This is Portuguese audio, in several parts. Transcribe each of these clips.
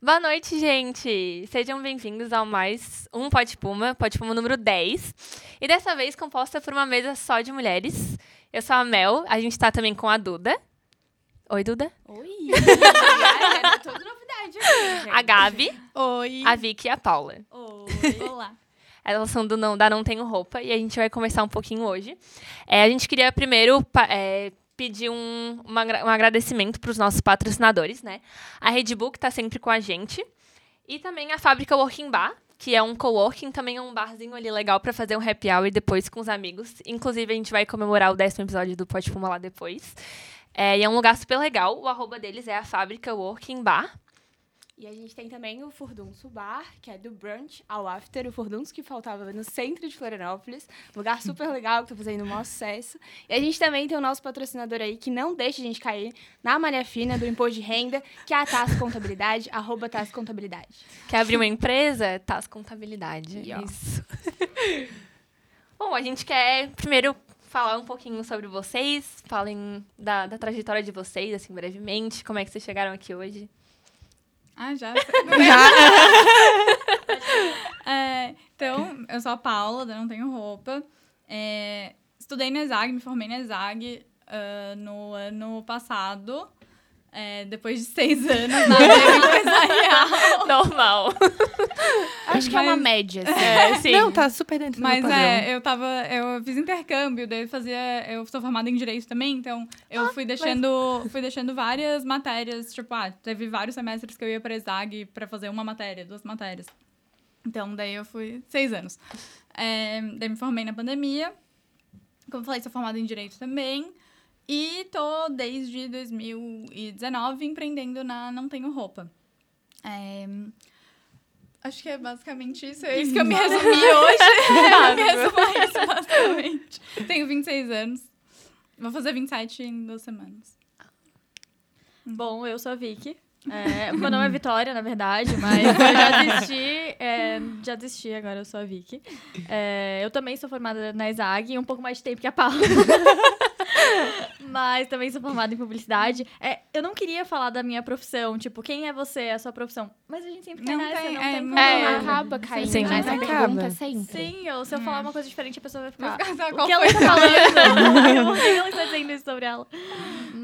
Boa noite, gente! Sejam bem-vindos ao mais um Pode Puma, Pode Puma número 10. E dessa vez composta por uma mesa só de mulheres. Eu sou a Mel, a gente tá também com a Duda. Oi, Duda. Oi! Ai, é toda novidade aqui, gente. A Gabi, Oi. a Vicky e a Paula. Oi. Olá. Elas são do não, da Não Tenho Roupa e a gente vai conversar um pouquinho hoje. É, a gente queria primeiro pa- é, pedir um, uma um agradecimento para os nossos patrocinadores, né? A Red Bull, que está sempre com a gente. E também a Fábrica Working Bar, que é um coworking, também é um barzinho ali legal para fazer um happy hour depois com os amigos. Inclusive, a gente vai comemorar o décimo episódio do Pode Fumar lá depois. É, e é um lugar super legal. O arroba deles é a Fábrica Working Bar. E a gente tem também o Furdunço Bar, que é do brunch ao after. O Furdunço que faltava no centro de Florianópolis. Lugar super legal, que tá fazendo um maior sucesso. E a gente também tem o nosso patrocinador aí, que não deixa a gente cair na malha fina do imposto de renda, que é a TAS Contabilidade, arroba TAS Contabilidade. Quer abrir uma empresa? TAS Contabilidade. E. Isso. Bom, a gente quer primeiro falar um pouquinho sobre vocês. Falem da, da trajetória de vocês, assim, brevemente. Como é que vocês chegaram aqui hoje? Ah, já? É, então, eu sou a Paula, Não Tenho Roupa. É, estudei na ESAG, me formei na ESAG ah, no ano passado. É, depois de seis anos na área empresarial. Normal. Acho que é uma Mas- média, assim. É, sim. Não, tá super dentro Mas do padrão. é, eu tava. Eu fiz intercâmbio, daí eu fazia. Eu sou formada em direito também, então eu fui deixando. Fui deixando várias matérias. Tipo, ah, teve vários semestres que eu ia pra ESAG pra fazer uma matéria, duas matérias. Então, daí eu fui seis anos. É, daí me formei na pandemia. Como eu falei, sou formada em direito também. E tô desde 2019 empreendendo na Não Tenho Roupa. É, Acho que é basicamente isso. É isso que eu me resumi hoje. eu me resumo a isso, basicamente. Tenho 26 anos. Vou fazer 27 em duas semanas. Bom, eu sou a Vicky. É, meu nome é Vitória, na verdade, mas eu já desisti. é, já desisti, agora eu sou a Vicky. É, eu também sou formada na ESAG, um pouco mais de tempo que a Paula. mas também sou formada em publicidade. É, eu não queria falar da minha profissão, tipo, quem é você, a sua profissão. Mas a gente sempre cai Não nessa, tem, não é, tem não como. É? Acaba caindo Sim, nessa acaba. pergunta sempre. Sim, ou se eu falar uma coisa diferente, a pessoa vai ficar. Vou ficar- O qual que ela está falando? Por que ela está dizendo isso sobre ela?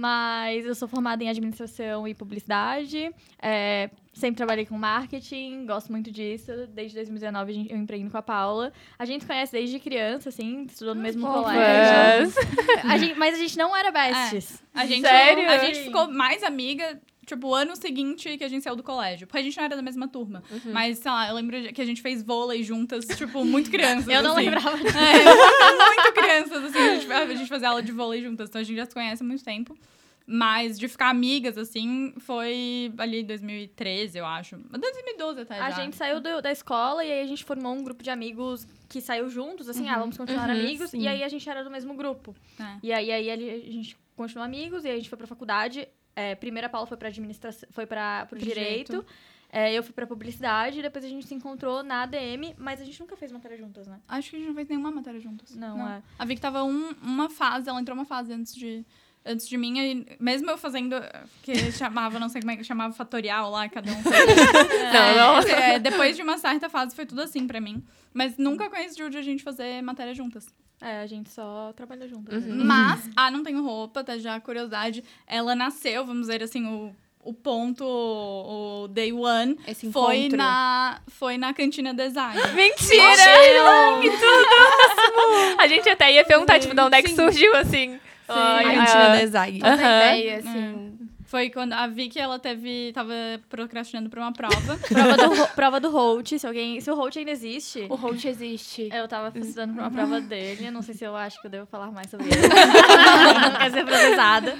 Mas eu sou formada em administração e publicidade. é, sempre trabalhei com marketing, gosto muito disso. Desde 2019 a gente- eu empreendo com a Paula. A gente se conhece desde criança, assim, estudou no mesmo colégio. Mas... A gente- mas a gente não era besties. A gente, Sério? A gente ficou mais amiga, tipo, o ano seguinte que a gente saiu do colégio. Porque a gente não era da mesma turma. Mas, sei lá, eu lembro que a gente fez vôlei juntas, tipo, muito crianças. Eu não assim. lembrava disso. É, muito crianças, assim, a gente, a gente fazia aula de vôlei juntas, então a gente já se conhece há muito tempo. Mas de ficar amigas, assim, foi ali 2013, eu acho. 2012 até A já. gente saiu do- da escola e aí a gente formou um grupo de amigos que saiu juntos, assim, ah, vamos continuar Uhum, amigos. sim. E aí a gente era do mesmo grupo. É. E aí, aí a gente continuou amigos e aí a gente foi pra faculdade. É, primeiro a Paula foi pra administração, foi para Pro direito. direito. É, eu fui pra publicidade, depois a gente se encontrou na ADM, mas a gente nunca fez matéria juntas, né? Acho que a gente não fez nenhuma matéria juntas. Não, é. A Vicky tava um- uma fase, ela entrou uma fase antes de, antes de mim, e mesmo eu fazendo, que chamava, não sei como é que chamava, fatorial lá, cada um fazia. Não, não. É, depois de uma certa fase foi tudo assim pra mim. Mas nunca coincidiu de a gente fazer matéria juntas. É, a gente só trabalhou juntas. Uhum. né? Mas, ah, não tenho roupa, tá já curiosidade. Ela nasceu, vamos dizer assim, o, o ponto, o day one, Esse foi encontro. na, foi na cantina design. Mentira! que tudo! A gente até ia perguntar, tipo, de onde é que surgiu, assim. Ai, a cantina da Zag. Outra Aham. ideia, assim. Foi quando a Vicky, ela teve, tava procrastinando pra uma prova. prova, do, prova do Holt, se alguém. Se o Holt ainda existe. O Holt existe. Eu tava estudando pra uma prova dele. Não sei se eu acho que eu devo falar mais sobre ele. não quer ser processada.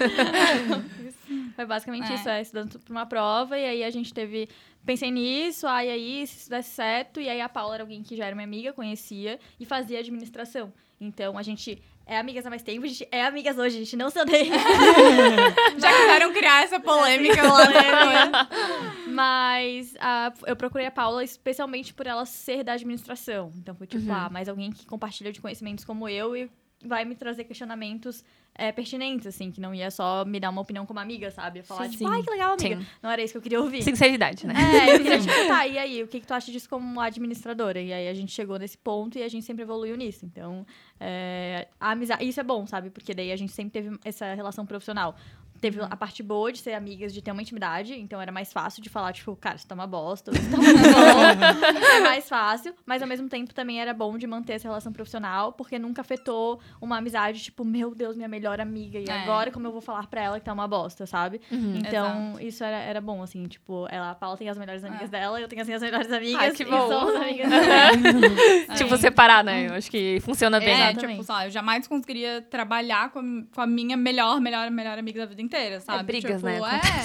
Foi basicamente É. isso, é, estudando pra uma prova, e aí a gente teve. Pensei nisso, aí aí, se isso desse certo, e aí a Paula era alguém que já era minha amiga, conhecia, e fazia administração. Então a gente é amigas há mais tempo, a gente é amigas hoje, a gente não se odeia. Já quiseram criar essa polêmica lá no Mas ah, eu procurei a Paula especialmente por ela ser da administração. Então foi tipo, ah, mais alguém que compartilha de conhecimentos como eu e, vai me trazer questionamentos é, pertinentes, assim, que não ia só me dar uma opinião como amiga, sabe? Ia falar, Sim. tipo, ai, que legal, amiga. Sim. Não era isso que eu queria ouvir. Sinceridade, né? É, eu queria, tipo, tá, e aí, o que, que tu acha disso como administradora? E aí a gente chegou nesse ponto e a gente sempre evoluiu nisso. Então, é, a amizade. Isso é bom, sabe? Porque daí a gente sempre teve essa relação profissional. Teve a parte boa de ser amigas, de ter uma intimidade, então era mais fácil de falar, tipo, cara, você tá uma bosta, você tá muito bom. é mais fácil, mas ao mesmo tempo também era bom de manter essa relação profissional, porque nunca afetou uma amizade, tipo, meu Deus, minha melhor amiga, e É. agora como eu vou falar pra ela que tá uma bosta, sabe? Uhum. Então, isso era, era bom, assim, tipo, ela, a Paula tem as melhores amigas dela, eu tenho as minhas melhores amigas. Ai, que e bom. somos amigas dela. Tipo, separar, né? Eu acho que funciona bem. É, Exatamente. tipo, sei lá, eu jamais conseguiria trabalhar com, a- com a minha melhor, melhor, melhor amiga da vida inteira, sabe? brigas, tipo, né?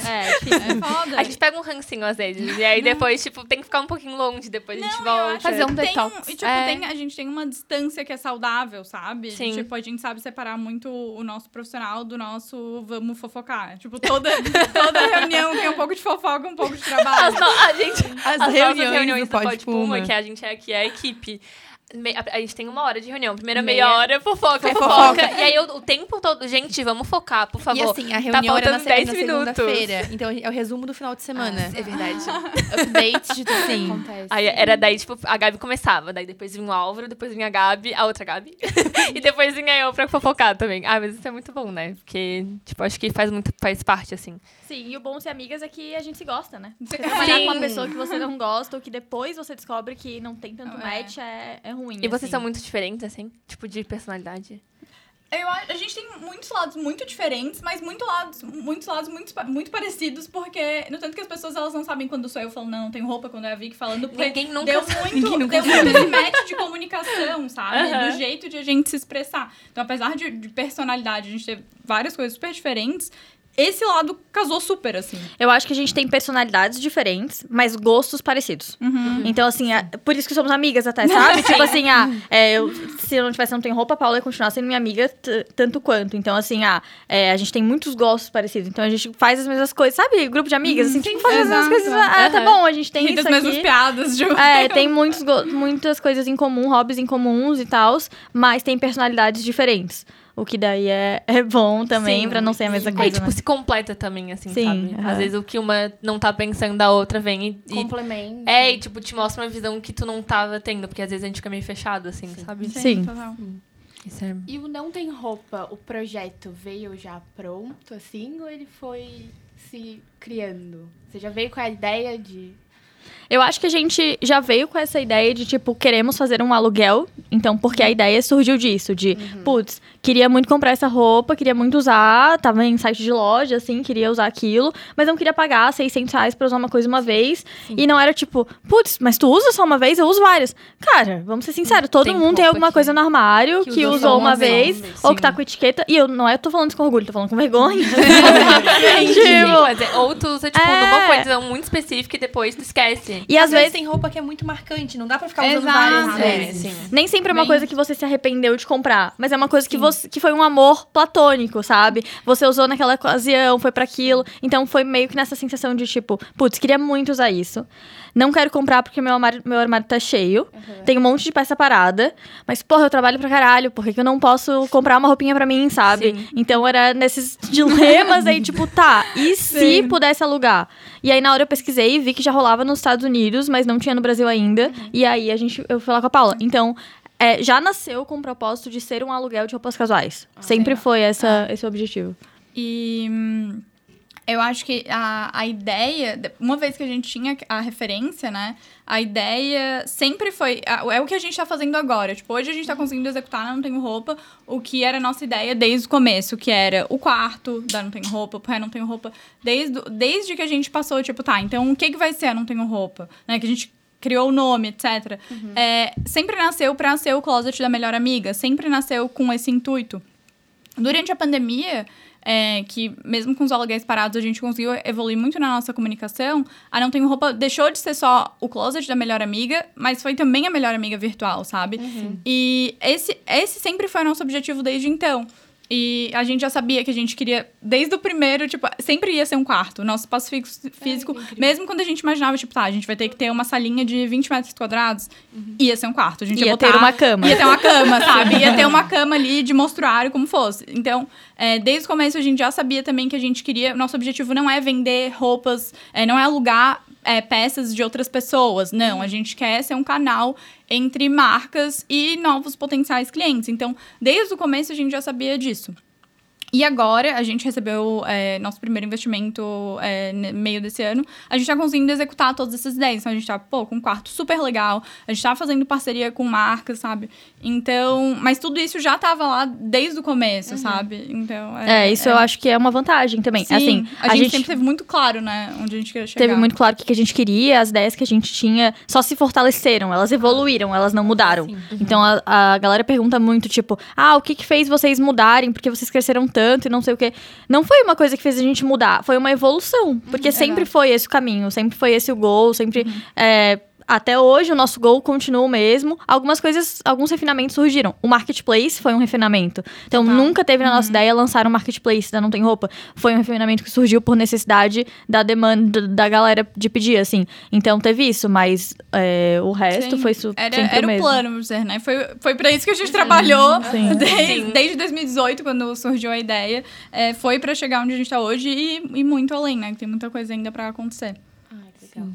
É, É, difícil. é foda. A gente pega um rancinho às vezes. E aí depois, tipo, tem que ficar um pouquinho longe, depois a gente volta. Fazer um que tem detox. e, tipo, É. tem- a gente tem uma distância que é saudável, sabe? Sim. Tipo, a gente sabe separar muito o nosso profissional do nosso vamos fofocar. Tipo, toda, toda reunião tem um pouco de fofoca, um pouco de As trabalho. no- a gente, As, as reuniões, reuniões do Pode Puma, Puma. que a gente é aqui, é a equipe. Me- a, gente tem uma hora de reunião. Primeira Meia. meia hora, fofoca, É fofoca. fofoca. E aí, eu- o tempo todo... Gente, vamos focar, por favor. E assim, a reunião era na, faltando se- na 10 minutos. segunda-feira. Então é o resumo do final de semana. É verdade. Updates de tudo Sim. que acontece. Aí era daí, tipo, a Gabi começava. Daí depois vinha o Álvaro, depois vinha a Gabi, a outra Gabi. e depois vinha eu pra fofocar também. Ah, mas isso é muito bom, né? Porque, tipo, acho que faz muito, faz parte, assim. Sim, e o bom de ser amigas é que a gente se gosta, né? Você trabalhar com uma pessoa que você não gosta ou que depois você descobre que não tem tanto É. match é, é ruim. E vocês assim. são muito diferentes, assim? Tipo, de personalidade? Eu, a gente tem muitos lados muito diferentes, mas muito lados, muitos lados muito, muito parecidos, porque, no tanto que as pessoas elas não sabem quando sou eu falando, não, não tenho roupa, quando é a Vicky falando, porque Ninguém nunca deu sabe. muito, Ninguém nunca deu muito esse match de comunicação, sabe? Aham. Do jeito de a gente se expressar. Então, apesar de, de personalidade, a gente ter várias coisas super diferentes, esse lado casou super, assim. Eu acho que a gente tem personalidades diferentes, mas gostos parecidos. Então, assim, é- por isso que somos amigas até, sabe? tipo assim, ah, é, eu, se eu não tivesse não tem roupa, a Paula ia continuar sendo minha amiga tanto quanto. Então, assim, ah, é, a gente tem muitos gostos parecidos. Então, a gente faz as mesmas coisas, sabe? Grupo de amigas, assim, tipo, faz as mesmas coisas. Ah, tá Aham. bom, a gente tem Ri das isso mesmas aqui. piadas, tipo. É, tem muitos muitas coisas em comum, hobbies em comuns e tal, mas tem personalidades diferentes. O que daí é, é bom também, Sim. pra não ser a mesma Aí, coisa, tipo, né? se completa também, assim, Sim, sabe? aham. Às vezes o que uma não tá pensando, a outra vem e... e- Complemento. é, e, tipo, te mostra uma visão que tu não tava tendo. Porque às vezes a gente fica meio fechado, assim, sabe? Sim. total. Isso é... E o Não Tem Roupa, o projeto veio já pronto, assim, ou ele foi se criando? Você já veio com a ideia de... Eu acho que a gente já veio com essa ideia de, tipo, queremos fazer um aluguel. Então, porque a ideia surgiu disso, de, putz, queria muito comprar essa roupa, queria muito usar, tava em site de loja, assim, queria usar aquilo, mas não queria pagar 600 reais pra usar uma coisa uma vez. E não era tipo, putz, mas tu usa só uma vez? Eu uso várias. Cara, vamos ser sinceros, todo Tem mundo tem alguma coisa no armário que, que usou uma uma vez, vez. ou que tá Sim. com etiqueta. E eu não é, tô falando isso com orgulho, tô falando com vergonha. Sim, tipo. Ou tu usa, tipo, É. numa coisa muito específica e depois tu esquece. E às vezes tem roupa que é muito marcante, não dá pra ficar usando Exato. várias É, vezes. sim. Nem sempre é uma Bem- coisa que você se arrependeu de comprar, mas é uma coisa que, você, que foi um amor platônico, sabe? Você usou naquela ocasião, foi pra aquilo. Então foi meio que nessa sensação de tipo, putz, queria muito usar isso. Não quero comprar porque meu armário, meu armário tá cheio. Tem um monte de peça parada. Mas, porra, eu trabalho pra caralho. Por que, que eu não posso comprar uma roupinha pra mim, sabe? Sim. Então era nesses dilemas aí, tipo, tá, e se Sim. pudesse alugar? E aí na hora eu pesquisei e vi que já rolava nos Estados Unidos, mas não tinha no Brasil ainda. E aí a gente, eu fui lá com a Paula. Então, é, já nasceu com o propósito de ser um aluguel de roupas casuais. Sempre foi essa, esse o objetivo. E hum, eu acho que a, a ideia, de- uma vez que a gente tinha a referência, né? A ideia sempre foi. É o que a gente tá fazendo agora. Tipo, hoje a gente tá conseguindo executar na Não Tenho Roupa o que era a nossa ideia desde o começo, que era o quarto da Não Tenho Roupa, o Não Tenho Roupa. Desde, desde que a gente passou, tipo, tá, então o que, que vai ser a Não Tenho Roupa? Né? Que a gente criou o nome, etc. É, sempre nasceu pra ser o closet da melhor amiga. Sempre nasceu com esse intuito. Durante a pandemia, é, que mesmo com os aluguéis parados a gente conseguiu evoluir muito na nossa comunicação, a Não Tenho Roupa deixou de ser só o closet da melhor amiga, mas foi também a melhor amiga virtual, sabe? E esse, esse sempre foi o nosso objetivo desde então. E a gente já sabia que a gente queria, desde o primeiro, tipo, sempre ia ser um quarto. Nosso espaço físico, mesmo quando a gente imaginava, tipo, tá, a gente vai ter que ter uma salinha de 20 metros quadrados, ia ser um quarto. A gente ia, Ia botar, ter uma cama. Ia ter uma cama, sabe? Ia ter uma cama ali de monstruário, como fosse. Então, é, desde o começo a gente já sabia também que a gente queria. Nosso objetivo não é vender roupas, é, não é alugar é, peças de outras pessoas. Não, a gente quer ser um canal entre marcas e novos potenciais clientes. Então, desde o começo a gente já sabia disso. E agora, a gente recebeu é, nosso primeiro investimento é, no meio desse ano. A gente tá conseguindo executar todas essas ideias. Então, a gente tá, pô, com um quarto super legal. A gente tá fazendo parceria com marcas, sabe? Então, mas tudo isso já tava lá desde o começo, sabe? Então, É, isso eu acho que é uma vantagem também. Sim, assim, a, gente, sempre teve muito claro, né? Onde a gente queria chegar. teve muito claro o que a gente queria, as ideias que a gente tinha só se fortaleceram, elas evoluíram, elas não mudaram. Então a, a galera pergunta muito, tipo, ah, o que que fez vocês mudarem? Porque vocês cresceram tanto e não sei o quê. Não foi uma coisa que fez a gente mudar, foi uma evolução. Porque sempre exato. foi esse o caminho, sempre foi esse o gol, sempre. é, até hoje o nosso gol continua o mesmo. Algumas coisas, alguns refinamentos surgiram. O marketplace foi um refinamento. Então nunca teve na nossa ideia lançar um marketplace da Não Tem Roupa. Foi um refinamento que surgiu por necessidade da demanda da galera de pedir, assim. Então teve isso, mas é, o resto Sim. foi su Era, sempre era o o mesmo. plano, vamos dizer, né? Foi, foi pra isso que a gente trabalhou Sim. Desde, Sim. desde 2018, quando surgiu a ideia. É, foi pra chegar onde a gente tá hoje e, e muito além, né? Que tem muita coisa ainda pra acontecer. Ai, que legal.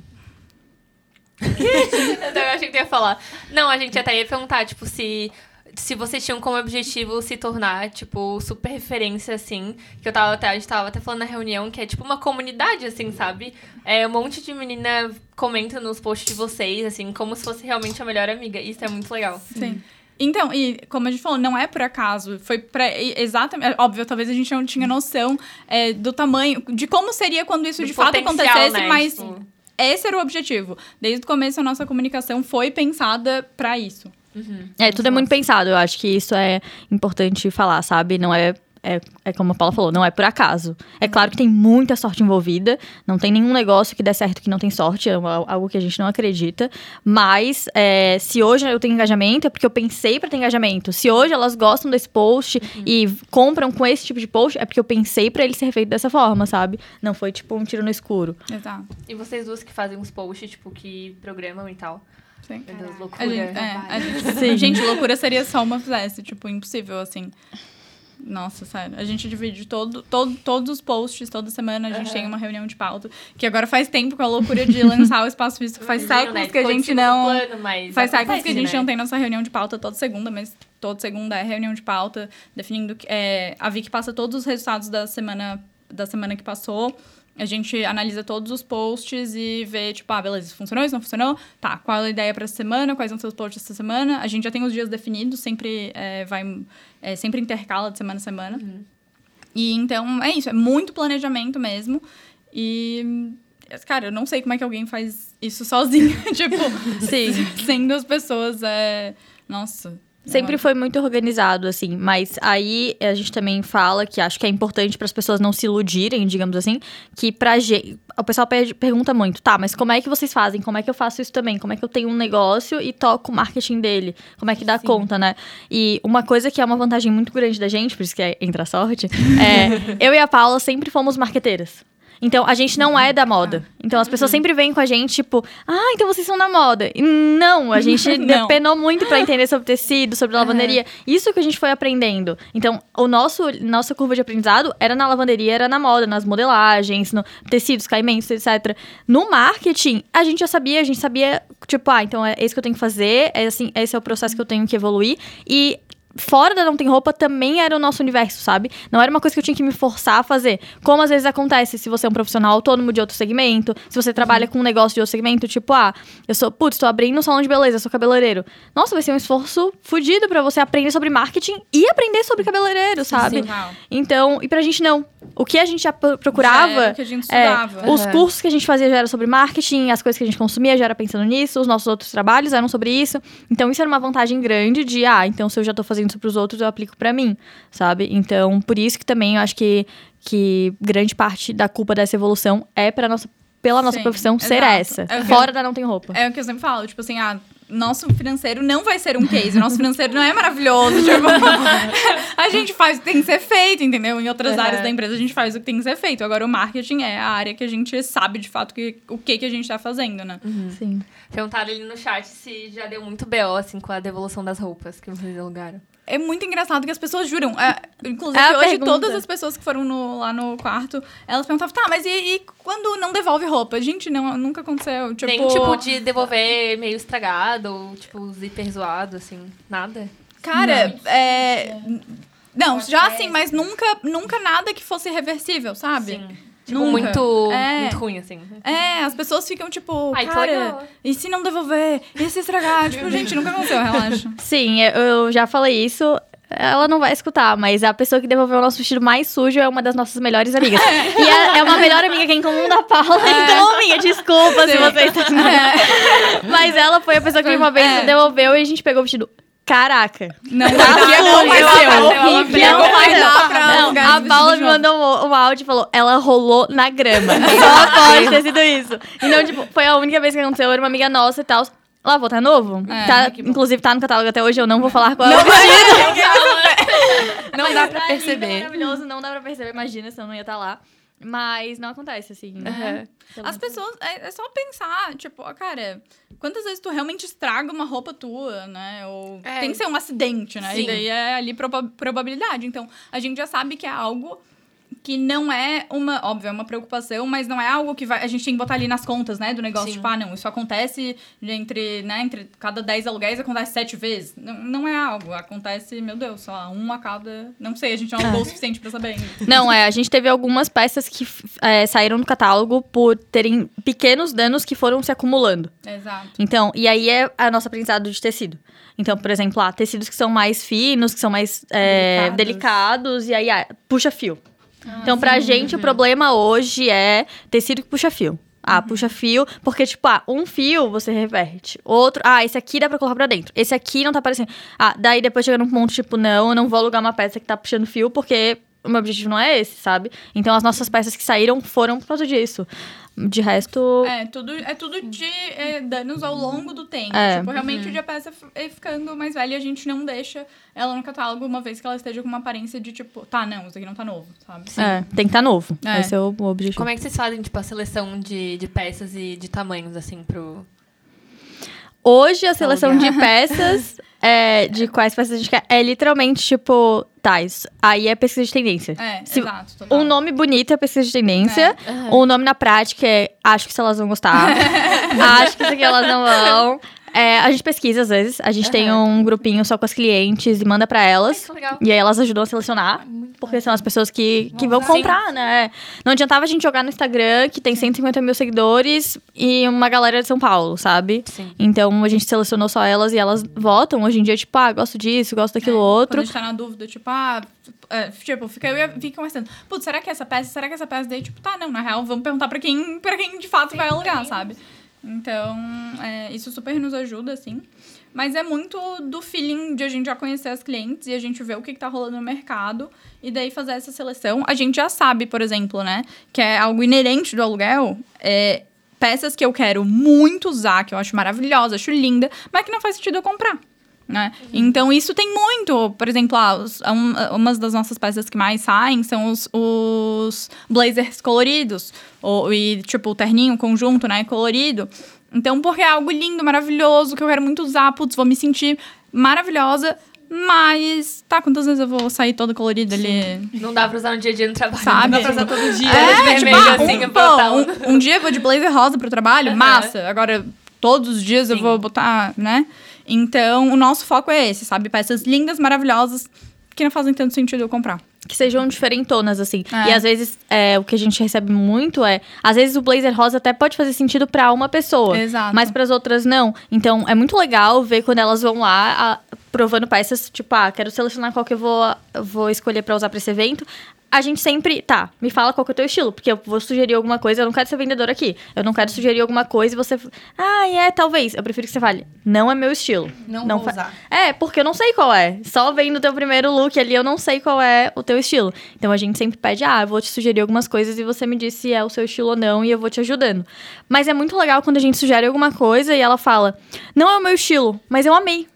Então, eu achei que ia falar. Não, a gente até ia perguntar, tipo, se. Se vocês tinham como objetivo se tornar, tipo, super referência, assim. Que eu tava até, a gente tava até falando na reunião, que é tipo uma comunidade, assim, sabe? É, um monte de menina comenta nos posts de vocês, assim, como se fosse realmente a melhor amiga. Isso é muito legal. Sim. Então, e como a gente falou, não é por acaso. Foi pra. Exatamente. é Óbvio, talvez a gente não tinha noção é, do tamanho, de como seria quando isso Do de fato acontecesse, né? mas Tipo, esse era o objetivo. Desde o começo, a nossa comunicação foi pensada pra isso. É, tudo é muito pensado. Eu acho que isso é importante falar, sabe? Não é. É, é como a Paula falou, não é por acaso. É claro que tem muita sorte envolvida, não tem nenhum negócio que dê certo que não tem sorte, é al- algo que a gente não acredita. Mas é, se hoje eu tenho engajamento, é porque eu pensei pra ter engajamento. Se hoje elas gostam desse post e compram com esse tipo de post, é porque eu pensei pra ele ser feito dessa forma, sabe? Não foi tipo um tiro no escuro. Exato. E vocês duas que fazem uns posts, tipo, que programam e tal. Sim. Meu Deus, A loucura. gente, é, a gente, gente, loucura seria só uma fizesse, tipo, impossível, assim. Nossa, sério. A gente divide todo, todo, todos os posts, toda semana a gente tem uma reunião de pauta. Que agora faz tempo com a loucura de lançar o espaço físico. Faz séculos né? que a gente não. plano, Faz séculos que a gente né? não tem nossa reunião de pauta toda segunda, mas toda segunda é reunião de pauta, definindo. É, a Vicky passa todos os resultados da semana, da semana que passou. A gente analisa todos os posts e vê, tipo, ah, beleza, isso funcionou, isso não funcionou? Tá, qual é a ideia para essa semana? Quais vão ser os posts essa semana? A gente já tem os dias definidos, sempre é, vai. é, sempre intercala de semana a semana. E então é isso, é muito planejamento mesmo. E. Cara, eu não sei como é que alguém faz isso sozinho. tipo, Sim. sem duas pessoas é. Nossa. Sempre foi muito organizado, assim. Mas aí a gente também fala que acho que é importante para as pessoas não se iludirem, digamos assim, que pra gente. O pessoal per- pergunta muito, tá, mas como é que vocês fazem? Como é que eu faço isso também? Como é que eu tenho um negócio e toco o marketing dele? Como é que dá conta, né? E uma coisa que é uma vantagem muito grande da gente, por isso que é, entra a sorte, é eu e a Paula sempre fomos marqueteiras. Então, a gente não é da moda. Então, as pessoas sempre vêm com a gente, tipo, ah, então vocês são da moda. E não, a gente Não. penou muito pra entender sobre tecido, sobre lavanderia. Isso que a gente foi aprendendo. Então, o nosso nossa curva de aprendizado era na lavanderia, era na moda, nas modelagens, no tecidos, caimentos, etc. No marketing, a gente já sabia, a gente sabia, tipo, ah, então é isso que eu tenho que fazer, é assim, esse é o processo que eu tenho que evoluir. E fora da Não Tem Roupa também era o nosso universo, sabe? Não era uma coisa que eu tinha que me forçar a fazer. Como às vezes acontece se você é um profissional autônomo de outro segmento, se você trabalha com um negócio de outro segmento, tipo, ah, eu sou, putz, tô abrindo um salão de beleza, sou cabeleireiro. Nossa, vai ser um esforço fudido pra você aprender sobre marketing e aprender sobre cabeleireiro, sabe? Uau. Então, e pra gente não. O que a gente já pro- Já procurava. era o que a gente É, estudava. os cursos que a gente fazia já era sobre marketing, as coisas que a gente consumia já era pensando nisso, os nossos outros trabalhos eram sobre isso. Então, isso era uma vantagem grande de, ah, então se eu já tô fazendo isso pros outros, eu aplico pra mim, sabe? Então, por isso que também eu acho que, que grande parte da culpa dessa evolução é pra nossa, pela nossa Sim, profissão ser exato. essa. É fora da não tem roupa. É o que eu sempre falo, tipo assim, ah, nosso financeiro não vai ser um case. Nosso financeiro não é maravilhoso. Tipo, a gente faz o que tem que ser feito, entendeu? Em outras Uhum. áreas da empresa a gente faz o que tem que ser feito. Agora o marketing é a área que a gente sabe de fato que, o que, que a gente tá fazendo, né? Sim. Perguntaram ali no chat se já deu muito BO, assim, com a devolução das roupas que vocês alugaram. É muito engraçado que as pessoas juram. É, inclusive, É hoje, pergunta. todas as pessoas que foram no- lá no quarto, elas perguntavam, tá, mas e, e quando não devolve roupa? Gente, não, nunca aconteceu. Tipo, Nem, tipo, de devolver meio estragado, ou, tipo, zíper zoado, assim, nada. Cara, é. Não, já assim, mas nunca, nunca nada que fosse reversível, sabe? Sim. Tipo, Nunca. muito, É. muito ruim, assim. É, as pessoas ficam tipo, Ai, que cara, legal. e se não devolver? E se estragar? tipo, gente, nunca aconteceu, relaxa. Sim, eu- já falei isso. Ela não vai escutar, mas a pessoa que devolveu o nosso vestido mais sujo é uma das nossas melhores amigas. E é, é uma melhor amiga que é em comum da Paula. Então, amiga, desculpa se Sim. você está. Mas ela foi a pessoa que uma vez É. devolveu e a gente pegou o vestido. Caraca. Não, Tá Não, vai não, dar pra não, alugar a Paula me mandou um, um áudio e falou, ela rolou na grama. Só pode ter sido isso. Então, tipo, foi a única vez que aconteceu, era uma amiga nossa e tal. Lavou, tá novo? É, tá, inclusive tá no catálogo até hoje, eu não vou falar qual é o vestido. Não Mas dá pra tá lindo, perceber. maravilhoso, não dá pra perceber, imagina, se eu não ia estar lá. Mas não acontece, assim. Aham. Pelo As pessoas, é, é só pensar, tipo, ó, cara, quantas vezes tu realmente estraga uma roupa tua, né? Ou É. tem que ser um acidente, né? Sim. E daí é ali proba- probabilidade. Então, a gente já sabe que é algo que não é uma, óbvio, é uma preocupação, mas não é algo que vai, a gente tem que botar ali nas contas, né, do negócio, Sim. tipo, ah, não, isso acontece entre, né, entre cada 10 aluguéis acontece sete vezes. Não, não é algo, acontece, meu Deus, só um a cada, não sei, a gente não alugou o suficiente pra saber ainda. Não, é, a gente teve algumas peças que é, saíram do catálogo por terem pequenos danos que foram se acumulando. Exato. Então, e aí é a nossa aprendizado de tecido. Então, por exemplo, há tecidos que são mais finos, que são mais é, Delicados. delicados, e aí ah, puxa fio. Então, pra gente, o problema hoje é tecido que puxa fio. Ah, puxa fio, porque, tipo, ah, um fio você reverte. Outro, ah, esse aqui dá pra colocar pra dentro. Esse aqui não tá aparecendo. Ah, daí depois chega num ponto, tipo, não, eu não vou alugar uma peça que tá puxando fio, porque o meu objetivo não é esse, sabe? Então, as nossas peças que saíram foram por causa disso. De resto, É, tudo, é tudo de é, danos ao longo do tempo. É. Tipo, realmente, de a peça f- é ficando mais velha, a gente não deixa ela no catálogo uma vez que ela esteja com uma aparência de tipo, tá, não, isso aqui não tá novo, sabe? é, tem que estar novo. É. Esse é o o objetivo. Como é que vocês fazem, tipo, a seleção de, de peças e de tamanhos, assim, pro... Hoje, a seleção de peças, é, de quais peças a gente quer, é literalmente tipo, isso aí é pesquisa de tendência. É, Se- exato. Total. Um nome bonito é pesquisa de tendência. O nome na prática é acho que se elas vão gostar. acho que isso aqui elas não vão. É, a gente pesquisa às vezes. A gente tem um grupinho só com as clientes e manda pra elas. que legal. E aí elas ajudam a selecionar. Porque são as pessoas que, que vão comprar, né? Não adiantava a gente jogar no Instagram, que tem 150 mil seguidores, e uma galera de São Paulo, sabe? Sim. Então a gente selecionou só elas e elas votam. Hoje em dia, tipo, ah, gosto disso, gosto daquilo É, outro. Quando a gente tá na dúvida, tipo, ah, é, tipo, fica, eu ia- fica conversando. Putz, será que essa peça, será que essa peça daí, tipo, tá, não, na real, vamos perguntar pra quem, pra quem de fato vai alugar, sabe? Então, é, isso super nos ajuda, assim. Mas é muito do feeling de a gente já conhecer as clientes e a gente ver o que, que tá rolando no mercado e daí fazer essa seleção. A gente já sabe, por exemplo, né, que é algo inerente do aluguel, é peças que eu quero muito usar, que eu acho maravilhosa, acho linda, mas que não faz sentido eu comprar. Né? Então, isso tem muito. Por exemplo, ah, os, um, umas das nossas peças que mais saem são os, os blazers coloridos. Ou, e, tipo, o terninho, o conjunto, né? Colorido. Então, porque é algo lindo, maravilhoso, que eu quero muito usar. Putz, vou me sentir maravilhosa. Mas, tá, quantas vezes eu vou sair toda colorida ali? Não dá pra usar no dia a dia no trabalho. Sabe? Não Dá pra usar todo dia. É, vermelho, tipo, ah, assim, um, pô, um, um dia eu vou de blazer rosa pro trabalho, Aham. massa. Agora, todos os dias eu Sim. vou botar, né? Então, o nosso foco é esse, sabe? Peças lindas, maravilhosas, que não fazem tanto sentido eu comprar. que sejam diferentonas, assim. É. E às vezes, é, o que a gente recebe muito é... Às vezes o blazer rosa até pode fazer sentido pra uma pessoa. Exato. Mas pras outras, não. Então, é muito legal ver quando elas vão lá, a- provando peças. Tipo, ah, quero selecionar qual que eu vou, eu vou escolher pra usar pra esse evento. A gente sempre, tá, me fala qual que é o teu estilo, porque eu vou sugerir alguma coisa, eu não quero ser vendedora aqui. Eu não quero sugerir alguma coisa e você, ah, é, talvez. Eu prefiro que você fale, não é meu estilo. Não, Não vou fa- usar. É, porque eu não sei qual é. Só vendo o teu primeiro look ali, eu não sei qual é o teu estilo. Então a gente sempre pede, ah, eu vou te sugerir algumas coisas e você me diz se é o seu estilo ou não e eu vou te ajudando. Mas é muito legal quando a gente sugere alguma coisa e ela fala, não é o meu estilo, mas eu amei.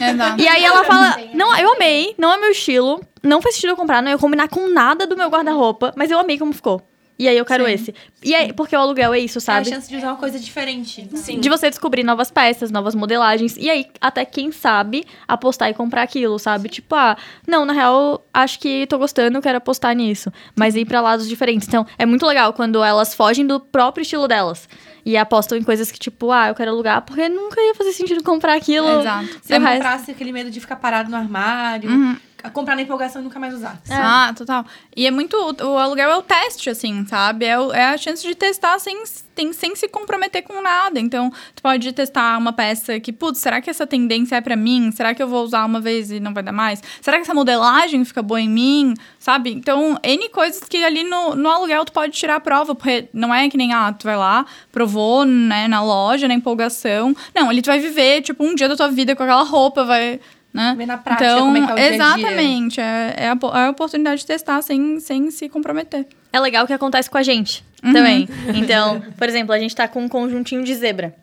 Exato. E aí ela fala, não, eu amei, não é meu estilo, não faz sentido eu comprar, não ia combinar com nada do meu guarda-roupa, mas eu amei como ficou. E aí eu quero Sim. esse. E aí, porque o aluguel é isso, É a sabe? chance de usar uma coisa diferente. Sim. De você descobrir novas peças, novas modelagens. E aí, até quem sabe, apostar e comprar aquilo, sabe? Tipo, ah, não, na real, acho que tô gostando, quero apostar nisso. Mas ir pra lados diferentes. Então, é muito legal quando elas fogem do próprio estilo delas. E apostam em coisas que, tipo, ah, eu quero alugar, porque nunca ia fazer sentido comprar aquilo. Exato. Se o resto- comprasse aquele medo de ficar parado no armário, Uhum. Comprar na empolgação e nunca mais usar. Ah, total. E é muito. O, aluguel é o teste, assim, sabe? É, é a chance de testar sem, tem, sem se comprometer com nada. Então, tu pode testar uma peça que, putz, será que essa tendência é pra mim? Será que eu vou usar uma vez e não vai dar mais? Será que essa modelagem fica boa em mim? Sabe? Então, N coisas que ali no, no aluguel tu pode tirar a prova, porque não é que nem, ah, tu vai lá, provou, né, na loja, na empolgação. Não, ali tu vai viver, tipo, um dia da tua vida com aquela roupa, vai. Né? Ver na prática então, como é que é o dia a dia. exatamente. É, é, a, é a oportunidade de testar sem, sem se comprometer. É legal o que acontece com a gente também. Então, por exemplo, a gente tá com um conjuntinho de zebra.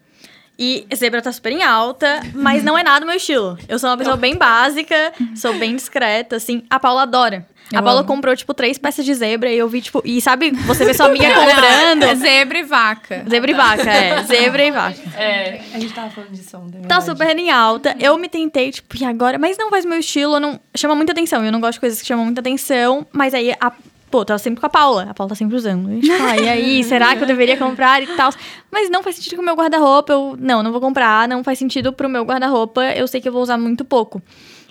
E zebra tá super em alta, mas não é nada meu estilo. Eu sou uma pessoa bem básica, sou bem discreta, assim. A Paula adora. A Eu Paula amo. comprou, tipo, três peças de zebra e eu vi, tipo... E sabe, você vê sua amiga comprando... É zebra e vaca. Zebra e vaca, é. Zebra e vaca. É. A gente tava falando disso ontem. Tá super em alta. Eu me tentei, tipo, e agora? Mas não faz meu estilo, eu não... Chama muita atenção. Eu não gosto de coisas que chamam muita atenção. Mas aí, a... pô, tava sempre com a Paula. A Paula tá sempre usando. A gente fala, e aí, será que eu deveria comprar e tal? Mas não faz sentido com o meu guarda-roupa. Eu, não, não vou comprar. Não faz sentido pro meu guarda-roupa. Eu sei que eu vou usar muito pouco.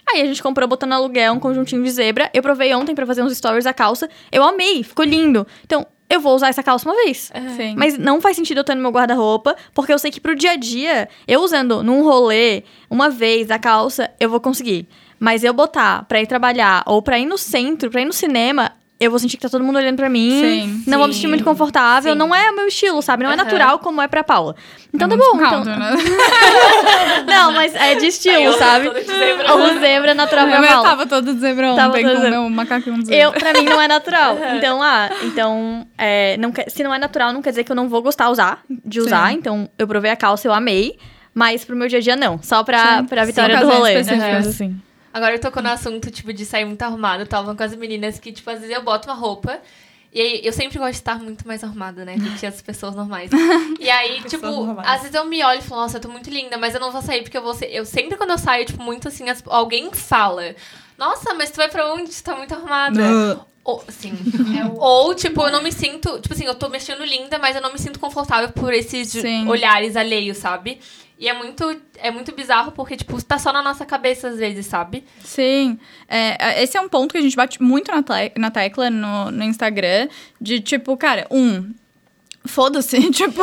Aí a gente comprou botando aluguel um conjuntinho de zebra. Eu provei ontem pra fazer uns stories da calça. Eu amei, ficou lindo. Então, eu vou usar essa calça uma vez. Sim. Mas não faz sentido eu ter no meu guarda-roupa, porque eu sei que pro dia a dia, eu usando num rolê, uma vez a calça, eu vou conseguir. Mas eu botar pra ir trabalhar ou pra ir no centro, pra ir no cinema, eu vou sentir que tá todo mundo olhando pra mim. Sim, não vou me sim. sentir muito confortável. Sim. Não é o meu estilo, sabe? Não é Aham. natural como é pra Paula. Então tá Muito bom. Então... caldo, né? Não, mas é de estilo, sabe? toda de zebra. O zebra é natural pra Eu Paula. tava todo de zebra Tava ontem todo com o zebra. meu macaquinho de zebra. Eu, pra mim, não é natural. Então, ah, então, é, não quer- se não é natural, não quer dizer que eu não vou gostar usar, de usar. Sim. Então, eu provei a calça, eu amei. Mas pro meu dia a dia, não. Só pra, Sim. pra Sim, vitória do rolê. Aham. assim. Agora eu tocou no assunto, tipo, de sair muito arrumado. Eu tava com as meninas que, tipo, às vezes eu boto uma roupa. E aí, eu sempre gosto de estar muito mais arrumada, né? Do que as pessoas normais. E aí, tipo, normais. às vezes eu me olho e falo, nossa, eu tô muito linda, mas eu não vou sair porque eu vou ser. Eu sempre quando eu saio, tipo, muito assim, as- alguém fala. Nossa, mas tu vai pra onde? Tu tá muito arrumada. Ou, sim. Ou, tipo, eu não me sinto. Tipo assim, eu tô mexendo linda, mas eu não me sinto confortável por esses Sim. olhares alheios, sabe? E é muito, é muito bizarro porque, tipo, tá só na nossa cabeça às vezes, sabe? Sim. É, esse é um ponto que a gente bate muito na, tle- na tecla no, no Instagram. De tipo, cara, um. Foda-se, tipo.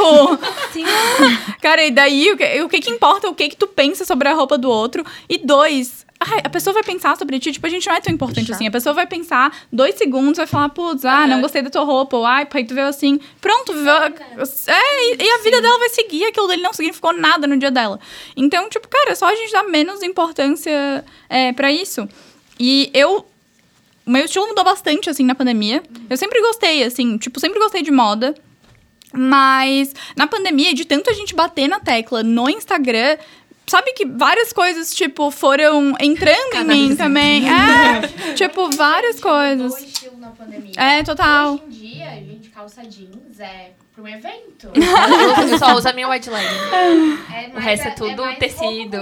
Sim. Cara, e daí o que, o que que importa? O que que tu pensa sobre a roupa do outro? E dois. Ai, a pessoa vai pensar sobre ti, tipo, a gente não é tão importante assim. A pessoa vai pensar dois segundos, vai falar, putz, ah, não gostei da tua roupa, ou ai, pai, tu veio assim. Pronto, viveu. É, e, e a vida dela vai seguir, aquilo dele não significou nada no dia dela. Então, tipo, cara, é só a gente dar menos importância é, para isso. E eu o meu estilo mudou bastante, assim, na pandemia. Eu sempre gostei, assim, tipo, sempre gostei de moda. Mas na pandemia, de tanto a gente bater na tecla no Instagram, sabe que várias coisas, tipo, foram entrando em mim também. É, tipo, várias coisas. O estilo na pandemia. É, total. Hoje em dia, a gente calça jeans é pra um evento. Eu só uso a minha white line. É O resto é tudo mais tecido.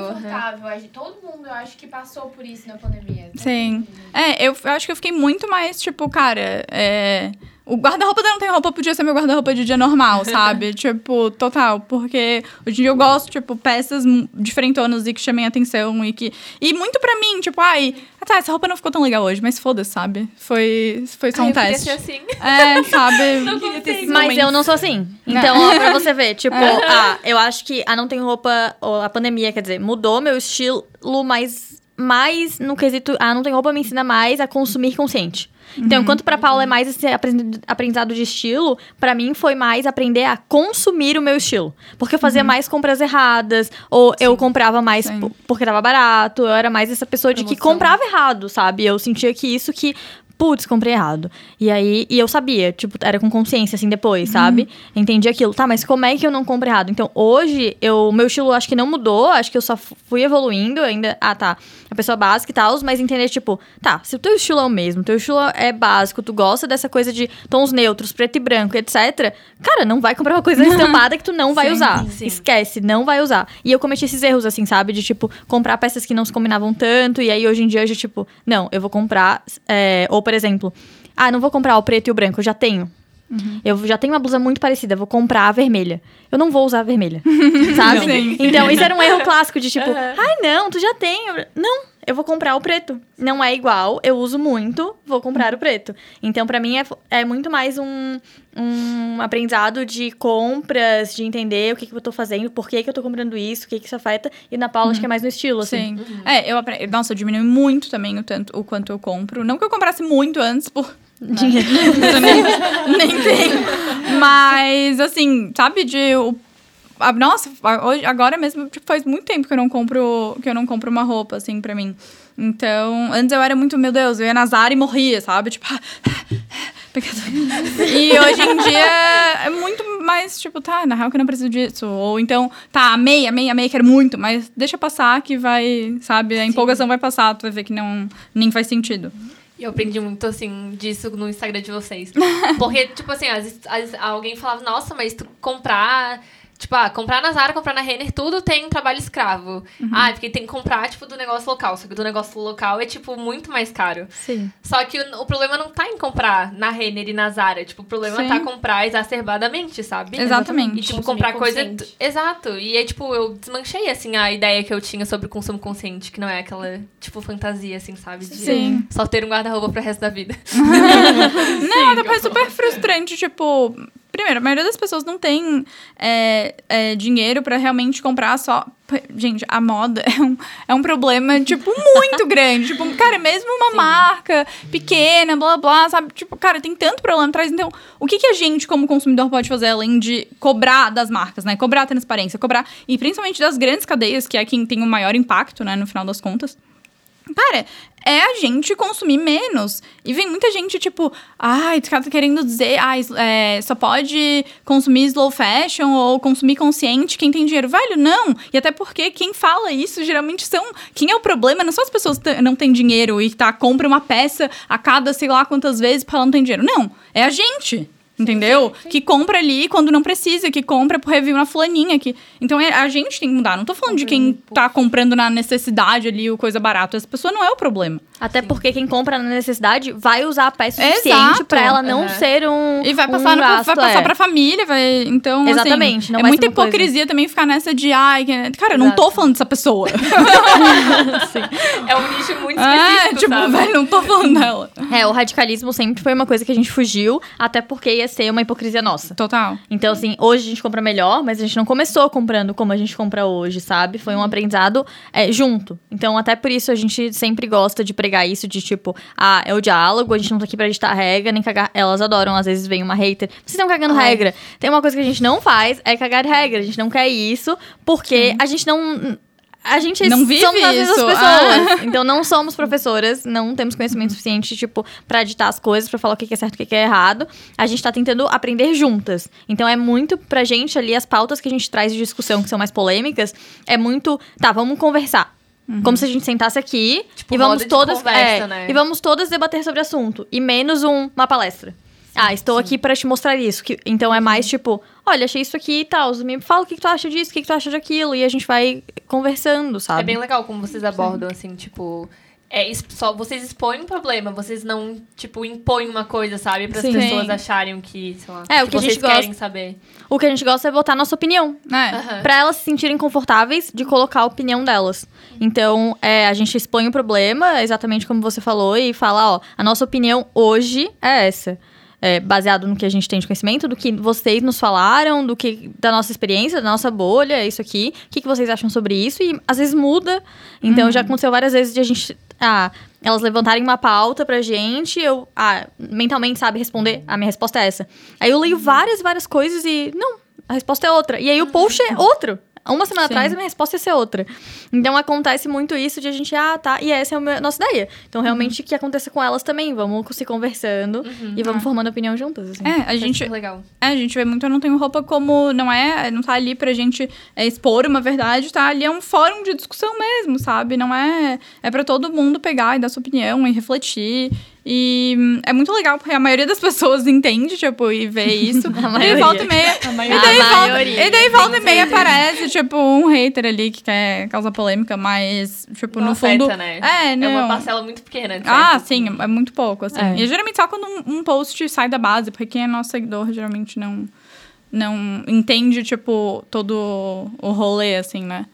gente- Todo mundo, eu acho que passou por isso na pandemia. Sim. É, eu acho que eu fiquei muito mais, tipo, cara, é. O guarda-roupa da Não Tem Roupa podia ser meu guarda-roupa de dia normal, sabe? tipo, total. Porque hoje em dia eu gosto, tipo, peças diferentonas e que chamem atenção e que. E muito pra mim, tipo, ai, ah, tá, essa roupa não ficou tão legal hoje, mas foda-se, sabe? Foi, foi só Ai, um eu queria teste. ser assim. É, sabe? Não consigo. Mas eu não sou assim. Então, ó, pra você ver, tipo, ah, eu acho que a não tem roupa, ou a pandemia, quer dizer, mudou meu estilo, mas mais no quesito. Ah, não tem roupa me ensina mais a consumir consciente. Então, enquanto pra Paula é mais esse apren- aprendizado de estilo, pra mim foi mais aprender a consumir o meu estilo. Porque eu fazia mais compras erradas, ou eu comprava mais Sim. po- porque tava barato, eu era mais essa pessoa de que Promoção. comprava errado, sabe? Eu sentia que isso que. Putz, comprei errado. E aí, e eu sabia, tipo, era com consciência, assim, depois, sabe? Entendi aquilo. Tá, mas como é que eu não compro errado? Então, hoje, eu, meu estilo acho que não mudou, acho que eu só fu- fui evoluindo ainda. Ah, tá. A pessoa básica e tal, mas entender, tipo, tá, se o teu estilo é o mesmo, teu estilo é básico, tu gosta dessa coisa de tons neutros, preto e branco, etc. Cara, não vai comprar uma coisa estampada que tu não vai Sim, usar. sim. Esquece, não vai usar. E eu cometi esses erros, assim, sabe? De, tipo, comprar peças que não se combinavam tanto. E aí, hoje em dia, eu já, tipo, não, eu vou comprar. é, por exemplo, ah, não vou comprar o preto e o branco, eu já tenho. Eu já tenho uma blusa muito parecida, vou comprar a vermelha. Eu não vou usar a vermelha. sabe? Sim. Então, isso era um erro clássico de tipo, ai, não, tu já tem. Não, eu vou comprar o preto. Não é igual, eu uso muito, vou comprar o preto. Então, pra mim, é, é muito mais um, um aprendizado de compras, de entender o que, que eu tô fazendo, por que, que eu tô comprando isso, o que, que isso afeta. E na Paula, acho que é mais no estilo, assim. Sim. É, eu aprendi. Nossa, eu diminui muito também o, tanto, o quanto eu compro. Não que eu comprasse muito antes, por. Dinheiro. Nem, nem tenho. Mas, assim, sabe, de. O, nossa, a- hoje, agora mesmo, tipo, faz muito tempo que eu não compro. Que eu não compro uma roupa, assim, pra mim. Então, antes eu era muito, meu Deus, eu ia na Zara e morria, sabe? Tipo. e hoje em dia é muito mais, tipo, tá, na real que eu não preciso disso. Ou então, tá, amei, amei, amei, quero muito, mas deixa passar que vai, sabe, a empolgação vai passar, tu vai ver que não nem faz sentido. E eu aprendi muito, assim, disso no Instagram de vocês. Porque, tipo assim, às alguém falava, nossa, mas tu comprar... Tipo, ah, comprar na Zara, comprar na Renner, tudo tem trabalho escravo. Ah, porque tem que comprar, tipo, do negócio local. Só que do negócio local é, tipo, muito mais caro. Sim. Só que o, o problema não tá em comprar na Renner e na Zara. Tipo, o problema Sim. tá comprar exacerbadamente, sabe? Exatamente. E, tipo, Consumir comprar coisa... Exato. E aí, tipo, eu desmanchei, assim, a ideia que eu tinha sobre consumo consciente. Que não é aquela, tipo, fantasia, assim, sabe? De Sim. Só ter um guarda-roupa pro resto da vida. Não, é super frustrante, tipo. Primeiro, a maioria das pessoas não tem é, é, dinheiro pra realmente comprar só. Gente, a moda é um, é um problema, tipo, muito grande. Tipo, cara, mesmo uma marca pequena, blá blá, sabe? Tipo, cara, tem tanto problema atrás. Então, o que, que a gente, como consumidor, pode fazer além de cobrar das marcas, né? Cobrar a transparência, cobrar. E principalmente das grandes cadeias, que é quem tem o maior impacto, né, no final das contas. Cara, é a gente consumir menos. E vem muita gente, tipo, ai, tu tá querendo dizer, is- é, só pode consumir slow fashion ou consumir consciente quem tem dinheiro. Velho, não. E até porque quem fala isso geralmente são. Quem é o problema não são as pessoas que não têm dinheiro e tá, compra uma peça a cada sei lá quantas vezes porque ela não tem dinheiro. Não. É a gente. Entendeu? Que compra ali quando não precisa, que compra por review na fulaninha. Que... Então é, a gente tem que mudar. Não tô falando de quem tá comprando na necessidade ali o coisa barata. Essa pessoa não é o problema. Até porque quem compra na necessidade vai usar a peça suficiente pra ela não Aham. ser um. E vai um passar, no- gasto, vai passar é. pra família, vai. Então. assim, Exatamente, não é vai muita uma coisa- hipocrisia também ficar nessa de, ai, que- cara, eu não tô falando dessa pessoa. É um nicho muito ah, específico, tipo, sabe? velho, não tô falando dela. É, o radicalismo sempre foi uma coisa que a gente fugiu, até porque ia ser uma hipocrisia nossa. Total. Então, assim, hoje a gente compra melhor, mas a gente não começou comprando como a gente compra hoje, sabe? Foi um aprendizado é, junto. Então, até por isso a gente sempre gosta de pregar isso de tipo, ah, é o diálogo, a gente não tá aqui pra editar regra, nem cagar. Elas adoram, às vezes vem uma hater. Vocês estão cagando Ai. regra. Tem uma coisa que a gente não faz, é cagar regra. A gente não quer isso, porque a gente não. A gente Não vive somos as mesmas isso. pessoas. Então não somos professoras, não temos conhecimento suficiente, tipo, pra editar as coisas, pra falar o que que é certo e o que é errado. A gente tá tentando aprender juntas. Então é muito pra gente ali, as pautas que a gente traz de discussão, que são mais polêmicas, é muito, tá, vamos conversar. Como se a gente sentasse aqui Tipo, e vamos todas. conversa, é, né? E vamos todas debater sobre o assunto. E menos um- uma palestra. Ah, estou aqui pra te mostrar isso. Que, então é mais tipo, olha, achei isso aqui e tal. Me fala o que, que tu acha disso, o que, que tu acha daquilo. E a gente vai conversando, sabe? É bem legal como vocês abordam, assim, tipo. É, só vocês expõem um problema, vocês não, tipo, impõem uma coisa, sabe? Para as Sim. pessoas Sim. acharem que, sei lá, É, o que a vocês gente gosta. querem saber. O que a gente gosta é botar nossa opinião. É. Aham. Pra elas se sentirem confortáveis de colocar a opinião delas. Então, é, a gente expõe o problema, exatamente como você falou, e fala, ó, a nossa opinião hoje é essa. É, baseado no que a gente tem de conhecimento, do que vocês nos falaram, do que da nossa experiência, da nossa bolha, isso aqui. O que, que vocês acham sobre isso? E às vezes muda. Então já aconteceu várias vezes de a gente. Ah, elas levantarem uma pauta pra gente, eu, ah, mentalmente, sabe, responder. A minha resposta é essa. Aí eu leio várias, várias coisas e. Não, a resposta é outra. E aí o post é outro. Uma semana Sim. atrás, a minha resposta ia ser outra. Então acontece muito isso de a gente, ah, tá, e essa é a nossa ideia. Então, realmente, que aconteça com elas também. Vamos se conversando e vamos formando opinião juntas. Assim. É, a gente, Super legal. É, a gente vê muito Eu Não Tenho Roupa como não é, não tá ali pra gente é, expor uma verdade, tá ali é um fórum de discussão mesmo, sabe? Não é, é pra todo mundo pegar e dar sua opinião e refletir. E hum, é muito legal, porque a maioria das pessoas entende, tipo, e vê isso. e daí maioria. volta e meia. A E maioria. daí, A volta, maioria, e daí volta e meia aparece, tipo, um hater ali que quer causar polêmica, mas, tipo, Não no fundo. né? É, não. É uma parcela muito pequena. certo? Ah, sim, é muito pouco, assim. É. E é geralmente só quando um, um post sai da base, porque quem é nosso seguidor geralmente não, não entende, tipo, todo o rolê, assim, né?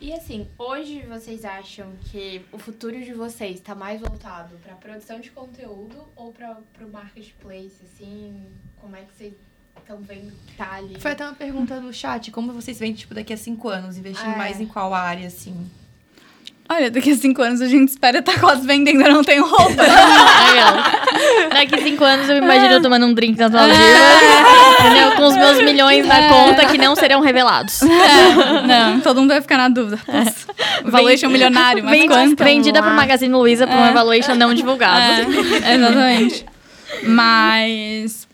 E assim, hoje vocês acham que o futuro de vocês está mais voltado para produção de conteúdo ou para o marketplace, assim? Como é que vocês estão vendo que tá ali? Foi até uma pergunta do chat, como vocês veem, tipo, daqui a cinco anos, investindo É. mais em qual área, assim? Olha, daqui a cinco anos a gente espera estar quase vendendo, eu não tenho roupa. Daqui cinco anos eu me imagino eu tomando um drink nas Maldivas, entendeu? Com os meus milhões na conta que não serão revelados. É, não, todo mundo vai ficar na dúvida. Putz, Valuation milionário, mas Vendi- quanto? vendida pro Magazine Luiza por uma É. evaluation não divulgada. É, exatamente. Mas.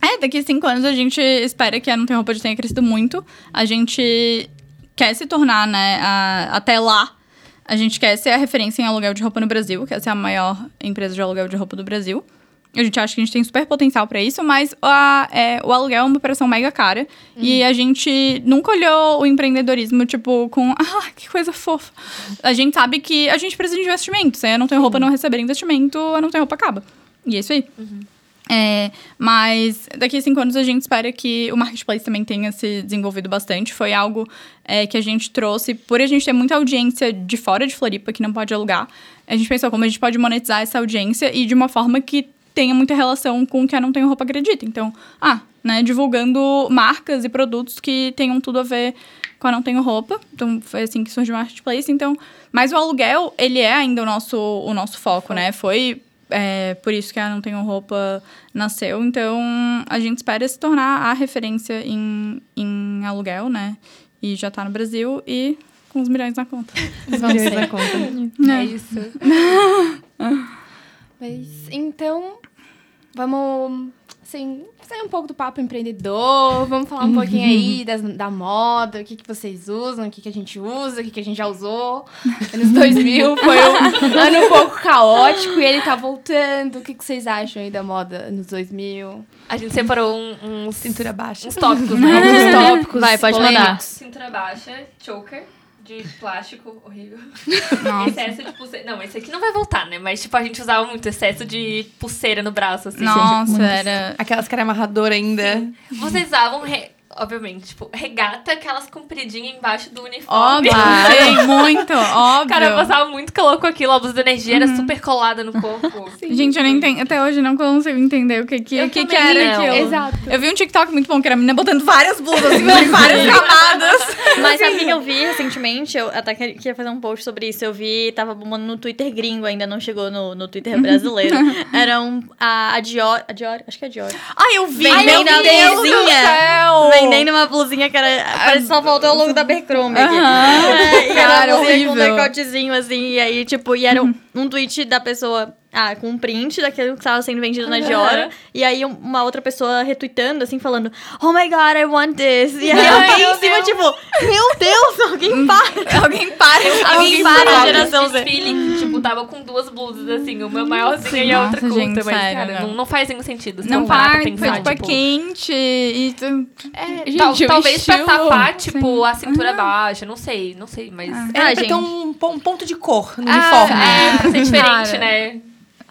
É, daqui a cinco anos a gente espera que a Não Tem Roupa de tenha crescido muito. A gente quer se tornar, né, a- até lá. A gente quer ser a referência em aluguel de roupa no Brasil, quer ser a maior empresa de aluguel de roupa do Brasil. A gente acha que a gente tem super potencial pra isso, mas a- é, o aluguel é uma operação mega cara. E a gente nunca olhou o empreendedorismo, tipo, com... Ah, que coisa fofa. A gente sabe que a gente precisa de investimento. Se eu não tenho roupa não receber investimento, eu não tenho roupa acaba. E é isso aí. É, mas daqui a cinco anos a gente espera que o marketplace também tenha se desenvolvido bastante. Foi algo é, que a gente trouxe, por a gente ter muita audiência de fora de Floripa que não pode alugar. A gente pensou como a gente pode monetizar essa audiência e de uma forma que tenha muita relação com o que a Não Tenho Roupa acredita. Então, ah, né, divulgando marcas e produtos que tenham tudo a ver com a Não Tenho Roupa. Então, foi assim que surgiu o marketplace. Então, mas o aluguel, ele é ainda o nosso, o nosso foco, né? Foi é, por isso que a Não Tenho Roupa nasceu. Então, a gente espera se tornar a referência em, em aluguel, né? E já tá no Brasil e com os milhões na conta. Vamos na conta. É isso. Mas, então, vamos, assim, sair um pouco do papo empreendedor, vamos falar um pouquinho aí das, da moda, o que, que vocês usam, o que, que a gente usa, o que, que a gente já usou. Anos 2000 foi um ano um pouco caótico e ele tá voltando. O que, que vocês acham aí da moda anos 2000? A gente separou um- uns, Cintura baixa. uns tópicos, né? Alguns tópicos. Vai, pode mandar. Cintura baixa, choker. De plástico, horrível. Excesso de pulseira. Não, esse aqui não vai voltar, né? Mas, tipo, a gente usava muito excesso de pulseira no braço, assim. Nossa, era. Aquelas que era amarradora ainda. Vocês usavam, re- obviamente, tipo, regata, aquelas compridinhas embaixo do uniforme. Óbvio, sim, muito, óbvio. Cara, eu passava muito calor com aquilo, a blusa de energia era super colada no corpo. Gente, eu não entendo, até hoje não consigo entender o que que, o que, que era não. aquilo. Exato. Eu vi um TikTok muito bom, que era a menina botando várias blusas, assim, várias camadas. Mas sabe o que eu vi recentemente? Eu até que- queria fazer um post sobre isso. Eu vi, tava bombando no Twitter gringo, ainda não chegou no, no Twitter brasileiro. Era um, a, a Dior, a Dior, acho que é a Dior. Ai, eu vi, Vendendo meu a Deus do céu. Vendendo uma blusinha que era. Parece que só faltou o logo da Abercrombie aqui. Aham. É, e era Cara, blusinha com um horrível. decotezinho assim. E aí, tipo, e era um, um tweet da pessoa. Ah, com um print daquilo que estava sendo vendido na Dior. E aí, um- uma outra pessoa retweetando, assim, falando: Oh my god, I want this. E aí, Ai, alguém em cima, Deus. tipo: Meu Deus, alguém para. Alguém para. Alguém para, Tava geração Z. desfile que, tipo, tava com duas blusas, assim, uma maiorzinha e a outra curta. gente, mas, sério, cara, não. não, não faz nenhum sentido. se Não pra para, foi, pensar, tipo, é quente e... tu- É, Tal- gente, o talvez pra estilo- tapar, tipo, a cintura baixa, não sei, não sei, mas... Ah, Era pra gente. ter um, pon- ponto de cor no Ah, uniforme. é, pra ser diferente, né?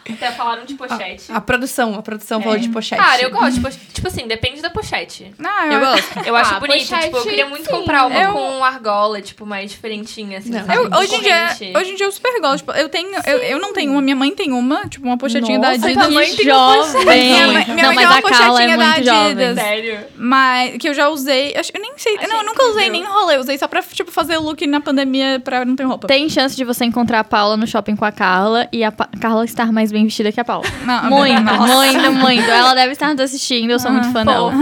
Até falaram de pochete. A produção, a produção falou de pochete. Cara, eu gosto. de pochete. Tipo assim, depende da pochete. Não, Eu gosto. Eu acho Ah, bonito. pochete, tipo, eu queria muito sim. comprar uma Eu- com argola, tipo, mais diferentinha, assim. Não. Eu- hoje, em dia, hoje em dia eu super gosto. Tipo, eu tenho. Eu, eu não tenho uma, minha mãe tem uma, tipo, uma pochetinha da Nossa, Adidas. que jovem. Minha mãe- minha Não, mãe mas tem uma a Carla é pochetinha da muito jovem. Adidas. Sério. Mas que eu já usei. acho- Eu nem sei. Achei não, eu nunca usei nem rolê. Eu usei só pra, tipo, fazer look na pandemia pra não ter roupa. Tem chance de você encontrar a Paula no shopping com a Carla e a Carla estar mais bem vestida que a Paula. Não, Muito, nossa. muito, muito. Ela deve estar nos assistindo, eu sou muito fã dela.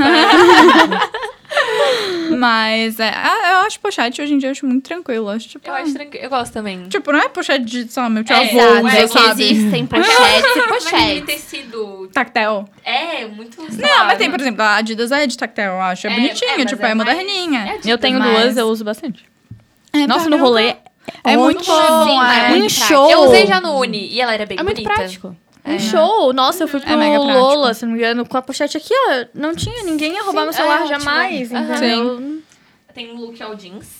Mas é, ah, eu acho pochete hoje em dia eu acho muito tranquilo. Eu acho, tipo, Eu acho tranquilo. Eu gosto também. tipo, não é pochete de, sei lá, meu tio É, avô, é que sabe? Existem pochetes e pochetes. tecido. Tactel. É, muito. Não, mas tem, por exemplo, a Adidas é de tactel, eu acho. É, É, bonitinha, é, tipo, é é, moderninha. É Eu tenho Mas- duas, eu uso bastante. É, Nossa, no rolê É muito Sim, bom, é é. muito Um prático. show. Eu usei já no Uni e ela era bem É muito bonita. prático. Um show! Nossa, eu fui pro É mega prático. Lola, se não me engano, com a pochete aqui, ó. Não tinha ninguém ia roubar Sim, meu celular é, jamais, ótimo. entendeu? Tem um look ao jeans.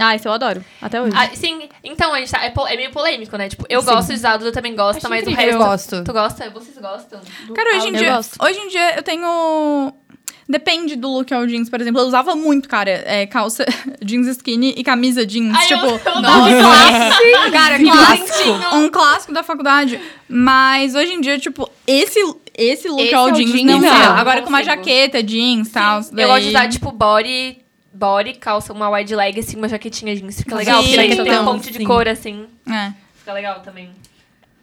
Ah, isso eu adoro. Até hoje. Ah, sim, então a gente tá. É, é meio polêmico, né? Tipo, eu gosto de usar, a Duda também gosta, Acho mas incrível. o resto. Eu gosto. Tu gosta? Vocês gostam? do- Cara, hoje em, Eu dia, gosto. hoje em dia eu tenho. Depende do look ao jeans, por exemplo. Eu usava muito, cara, é, calça jeans skinny e camisa jeans. Ai, eu- tipo, eu um adoro. clássico. Cara, clássico. Clássico. Um clássico da faculdade. Mas hoje em dia, tipo, esse, esse look Esse ao é o jeans jeans, não não. Agora com uma jaqueta jeans e tal. Eu gosto de usar, tipo, body, body, calça, uma wide leg, assim, uma jaquetinha jeans. Fica legal, Sim, porque daí tem então, um ponte de sim. cor, assim. É. Fica legal também.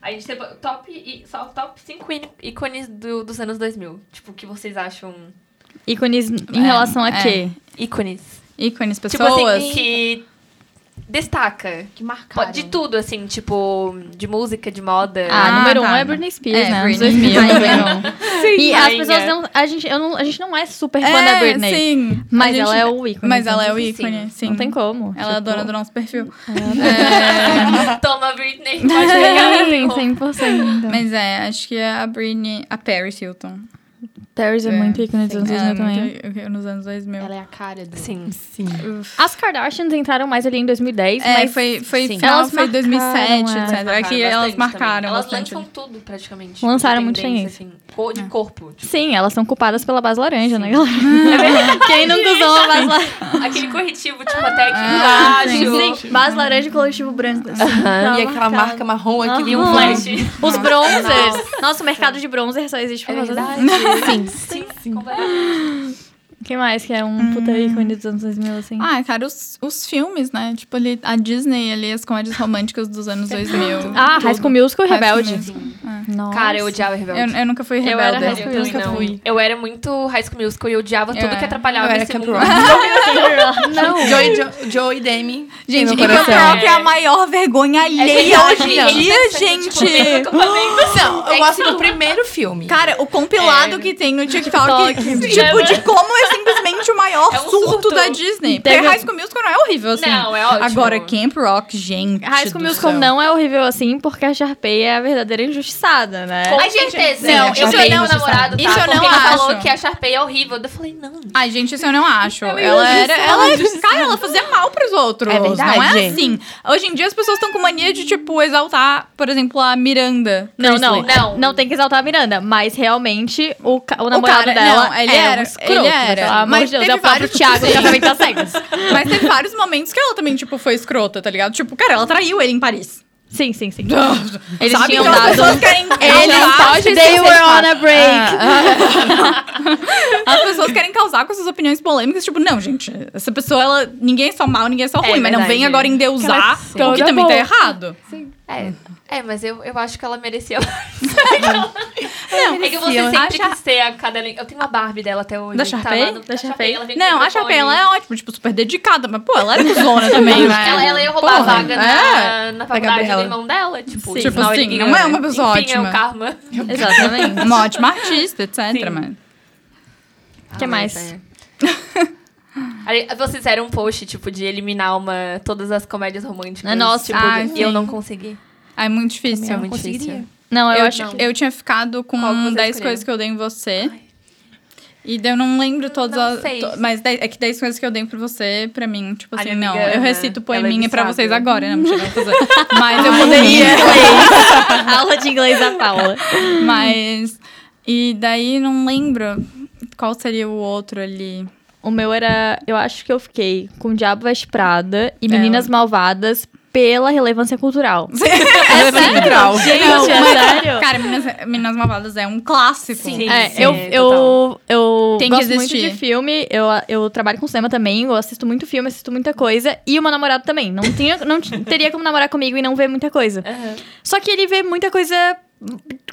A gente tem top, e, só top 5 ícones do- dos anos 2000. Tipo, o que vocês acham Ícones em É, relação a é. quê? ícones? Ícones, Tipo pessoas. assim, que destaca. Que marcaram. De tudo, assim, tipo, de música, de moda. Ah, Ah, número um tá. é Britney Spears, É, né? Britney. 2000, Rainha. número um. E as pessoas não a, gente, eu não... a gente não é super fã da é, Britney. sim. Mas gente- ela é o ícone. Mas ela é o sim. ícone, sim. Não tem como. Ela é a tipo, dona do nosso perfil. Toma, Britney. Pode pegar. Sim, 100%. Mas é, acho que é a Britney, a Paris Hilton. Paris é, É, muito ícone dos anos Ela é 2000 também. muito nos anos 2000. Ela é a cara do... Sim. Sim. As Kardashians entraram mais ali em 2010, É, mas foi, foi Sim. final, Elas foi 2007, marcaram, etc. É que elas marcaram Elas bastante. lançam tudo, praticamente. Lançaram muito tendência. assim. Cor de corpo. Tipo, sim, elas são culpadas pela base laranja, né, galera? Quem nunca usou uma base laranja? Aquele corretivo, tipo, até aqui Ah, embaixo. Sim, base laranja e coletivo branco. assim. E aquela marca marrom aqui E um flash. Os bronzers. Nossa, o mercado de bronzer só existe por É causa disso. Sim, sim. Completamente. Quem mais que é um puta ícone dos anos 2000, assim? Ah, cara, os, os filmes, né? Tipo, ali, a Disney ali, as comédias românticas dos anos 2000. Ah, High School Musical e Rebelde. Musical. Nossa. Cara, eu odiava Rebelde. Eu, eu nunca fui Eu rebelde. era High School Eu Musical. também não. Eu era muito High School Musical e eu odiava tudo Eu que era. atrapalhava Eu era esse mundo. Não. Joey, jo, Joey e Demi. Gente, e Camp coração. Rock é a maior vergonha alheia verdade, hoje em dia, gente. tipo. Não, eu É gosto que- do primeiro filme. Cara, o compilado É. que tem no TikTok, tipo, de como é simplesmente o maior É um surto, surto. da Disney. Porque Teve- High School Musical não é horrível, assim. Não, é ótimo. Agora, Camp Rock, gente High School Musical céu. não é horrível assim, porque a Sharpay é a verdadeira injustiçada, né? Com Ai, gente, certeza. não, eu isso eu tenho não- um namorado, tá? isso eu não porque acho. falou que a Sharpay é horrível. Eu falei, não. Ai, gente, isso eu não acho. É ela era. Ela, cara, ela fazia mal pros outros. É verdade. Não é assim. Hoje em dia as pessoas estão com mania de, tipo, exaltar, por exemplo, a Miranda. Não, não, não. Não tem que exaltar a Miranda, mas realmente o, o namorado cara- dela não, ele é era- um escroto. ele era. Pelo amor Mas de Deus, teve é o próprio vários- Thiago Sim. Casamento das Cegas. Mas teve vários momentos que ela também, tipo, foi escrota, tá ligado? Tipo, cara, ela traiu ele em Paris. Sim, sim, sim. Eles Sabe tinham que as dado... pessoas querem Eles causar- They were on a break. As pessoas querem causar com suas opiniões polêmicas, tipo, não, gente, essa pessoa, ela, ninguém é só mal, ninguém é só É ruim, mas não vem agora endeusar, Sim. o que também tá errado. É, é mas eu, eu acho que ela merecia mais. Não, é que você merecia. sempre A quis ter a cadela. Eu tenho uma Barbie dela até hoje. Da tá Sharpay? lá no- Da Sharpay? Não, a. Chapé, ela é ótima, tipo, super dedicada, mas, pô, ela é cuzona também, né? Ela, ela ia roubar a Porra, vaga é. na, na faculdade do irmão dela. Tipo, Sim. Tipo assim, não é né? uma pessoa Enfim, é ótima. o karma. Exatamente. Uma ótima artista, etc, Sim. mas... O que mais? é. Vocês fizeram um post, tipo, de eliminar uma, todas as comédias românticas. Nossa, tipo, ah, e eu não consegui. Ah, é muito difícil. É muito difícil. Não, eu, Eu, acho que... eu tinha ficado com Qual que você 10 escolheu? coisas que eu dei em você. E daí eu não lembro todas Não as. sei. to- mas daí- é que 10 coisas que eu dei pra você, pra mim, tipo assim, minha não. amiga Eu recito ela é poeminha pra vocês agora, não, não fazer. Mas eu Ai, poderia. inglês. Aula de inglês da Paula. Mas. E daí não lembro qual seria o outro ali. O meu era. Eu acho que eu fiquei com Diabo Veste Prada e É, Meninas Malvadas pela relevância cultural. É sério? Gente, Não, é mas- sério? Cara, Meninas, Meninas Malvadas é um clássico. Sim. É, sim, eu, é, eu, eu Tem gosto muito de filme, eu, eu trabalho com cinema também, eu assisto muito filme, assisto muita coisa, e o meu namorado também. Não, tinha, não teria como namorar comigo e não ver muita coisa. Aham. Só que ele vê muita coisa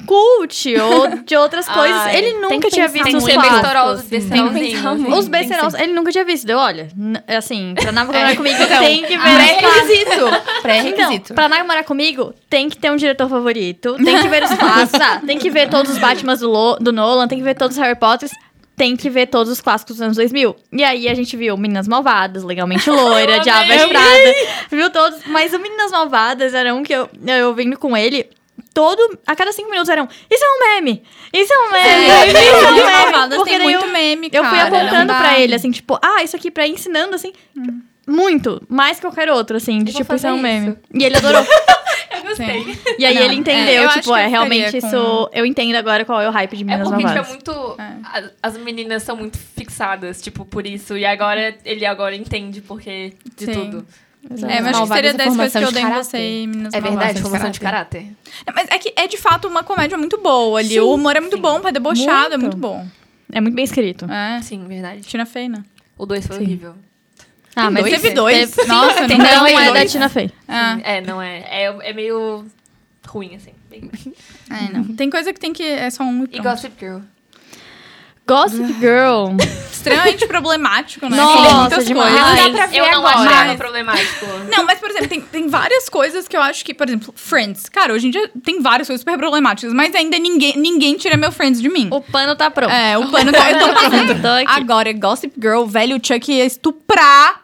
cult ou de outras coisas. Ai, ele nunca tinha visto os besterol, assim. muito. Os Tem que besteirol, ele nunca tinha visto. Deu, olha, assim, pra namorar comigo então, tem que ver os clássicos. Pré-requisito. Pré-requisito. Então, pra namorar comigo, tem que ter um diretor favorito, tem que ver os clássicos, ah, tem que ver todos os Batmans do, Lo- do Nolan, tem que ver todos os Harry Potters, tem que ver todos os clássicos dos anos 2000. E aí a gente viu Meninas Malvadas, Legalmente Loira, Diabo Veste Prada, viu todos. Mas o Meninas Malvadas era um que eu, eu vendo com ele, todo, a cada cinco minutos eram, isso é um meme, isso é um meme, isso é um meme. Malvadas Porque tem daí eu- muito meme, eu fui cara, apontando pra ele, assim, tipo, ah, isso aqui pra ir ensinando, assim, muito, mais que qualquer outro, assim, de Eu tipo, isso é um meme. isso. E ele adorou. Eu gostei. Sim. E aí Não, ele é, entendeu, eu acho tipo, é, realmente com- isso. Eu entendo agora qual é o hype de É Meninas porque, tipo, é Malvadas. muito... É. As meninas são muito fixadas, tipo, por isso. E agora, ele agora entende porque de Sim. tudo. É, mas acho que seria é 10 coisas que eu de dei em caráter. você e Meninas É verdade, formação de caráter. Mas é que é de fato uma comédia muito boa ali. o humor é muito sim. bom, pra debochado, é Muito. muito bom. É muito bem escrito. É. Sim, verdade. Tina Fey, né? O 2 foi Sim. horrível. Ah, Tem dois? Teve dois? teve- Nossa, não, não não tem é da dois. Tina Fey. Ah, É, não é. É, é meio ruim, assim. Bem... é, não. Tem coisa que tem que. É só um e E. Gossip Girl. Gossip Girl. Extremamente problemático, né? Nossa, tem muitas demais. coisas. Não dá pra ver eu não agora. achava Mas- problemático. Não, mas, por exemplo, tem, tem várias coisas que eu acho que, por exemplo, Friends. Cara, hoje em dia tem várias coisas super problemáticas, mas ainda ninguém, ninguém tira meu Friends de mim. O pano tá pronto. É, o pano tá, eu tô passando. Agora, Gossip Girl, velho, Chuck ia estuprar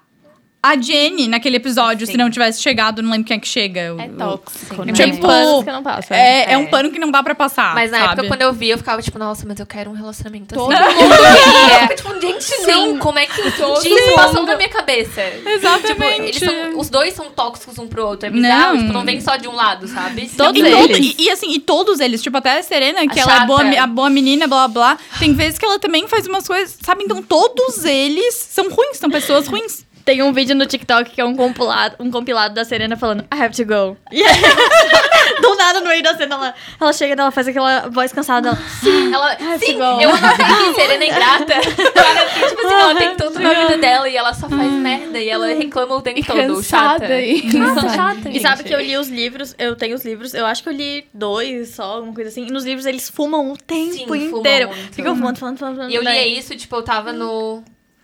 a Jenny naquele episódio, se Sim. não tivesse chegado, não lembro quem é que chega. É O- tóxico, Sim. né? Tem Tipo, panos que eu não passo. É, é um É. pano que não dá pra passar. Mas na sabe? época, quando eu vi, eu ficava tipo, nossa, mas eu quero um relacionamento Todo assim. mundo Eu queria. ficava, tipo, gente, não, como é que Todo isso passou mundo. na minha cabeça? Exatamente. Tipo, eles são, os dois são tóxicos um pro outro. É bizarro, Não. tipo, não vem só de um lado, sabe? Todos e, eles. e, e, assim, e todos eles, tipo, até a Serena, que A ela é boa, chata. a boa menina, blá blá blá. Tem vezes que ela também faz umas coisas, sabe? Então todos eles são ruins, são pessoas ruins. Tem um vídeo no TikTok que é um compilado, um compilado da Serena falando I have to go. E aí, do nada, no meio da cena, ela, ela chega e ela faz aquela voz cansada. Ela, Ela, have sim, to go. eu anotei que Serena é ingrata. Para que, tipo assim, ela tem tudo na vida dela e ela só faz merda e ela reclama o tempo todo. Chata. Cansada e chata, E sabe que eu li os livros, eu tenho os livros, eu acho que eu li dois só, alguma coisa assim. E nos livros eles fumam o tempo Sim, fumam inteiro. muito. Ficam fumando, fumando, fumando. fumando E eu lia isso, tipo, eu tava no...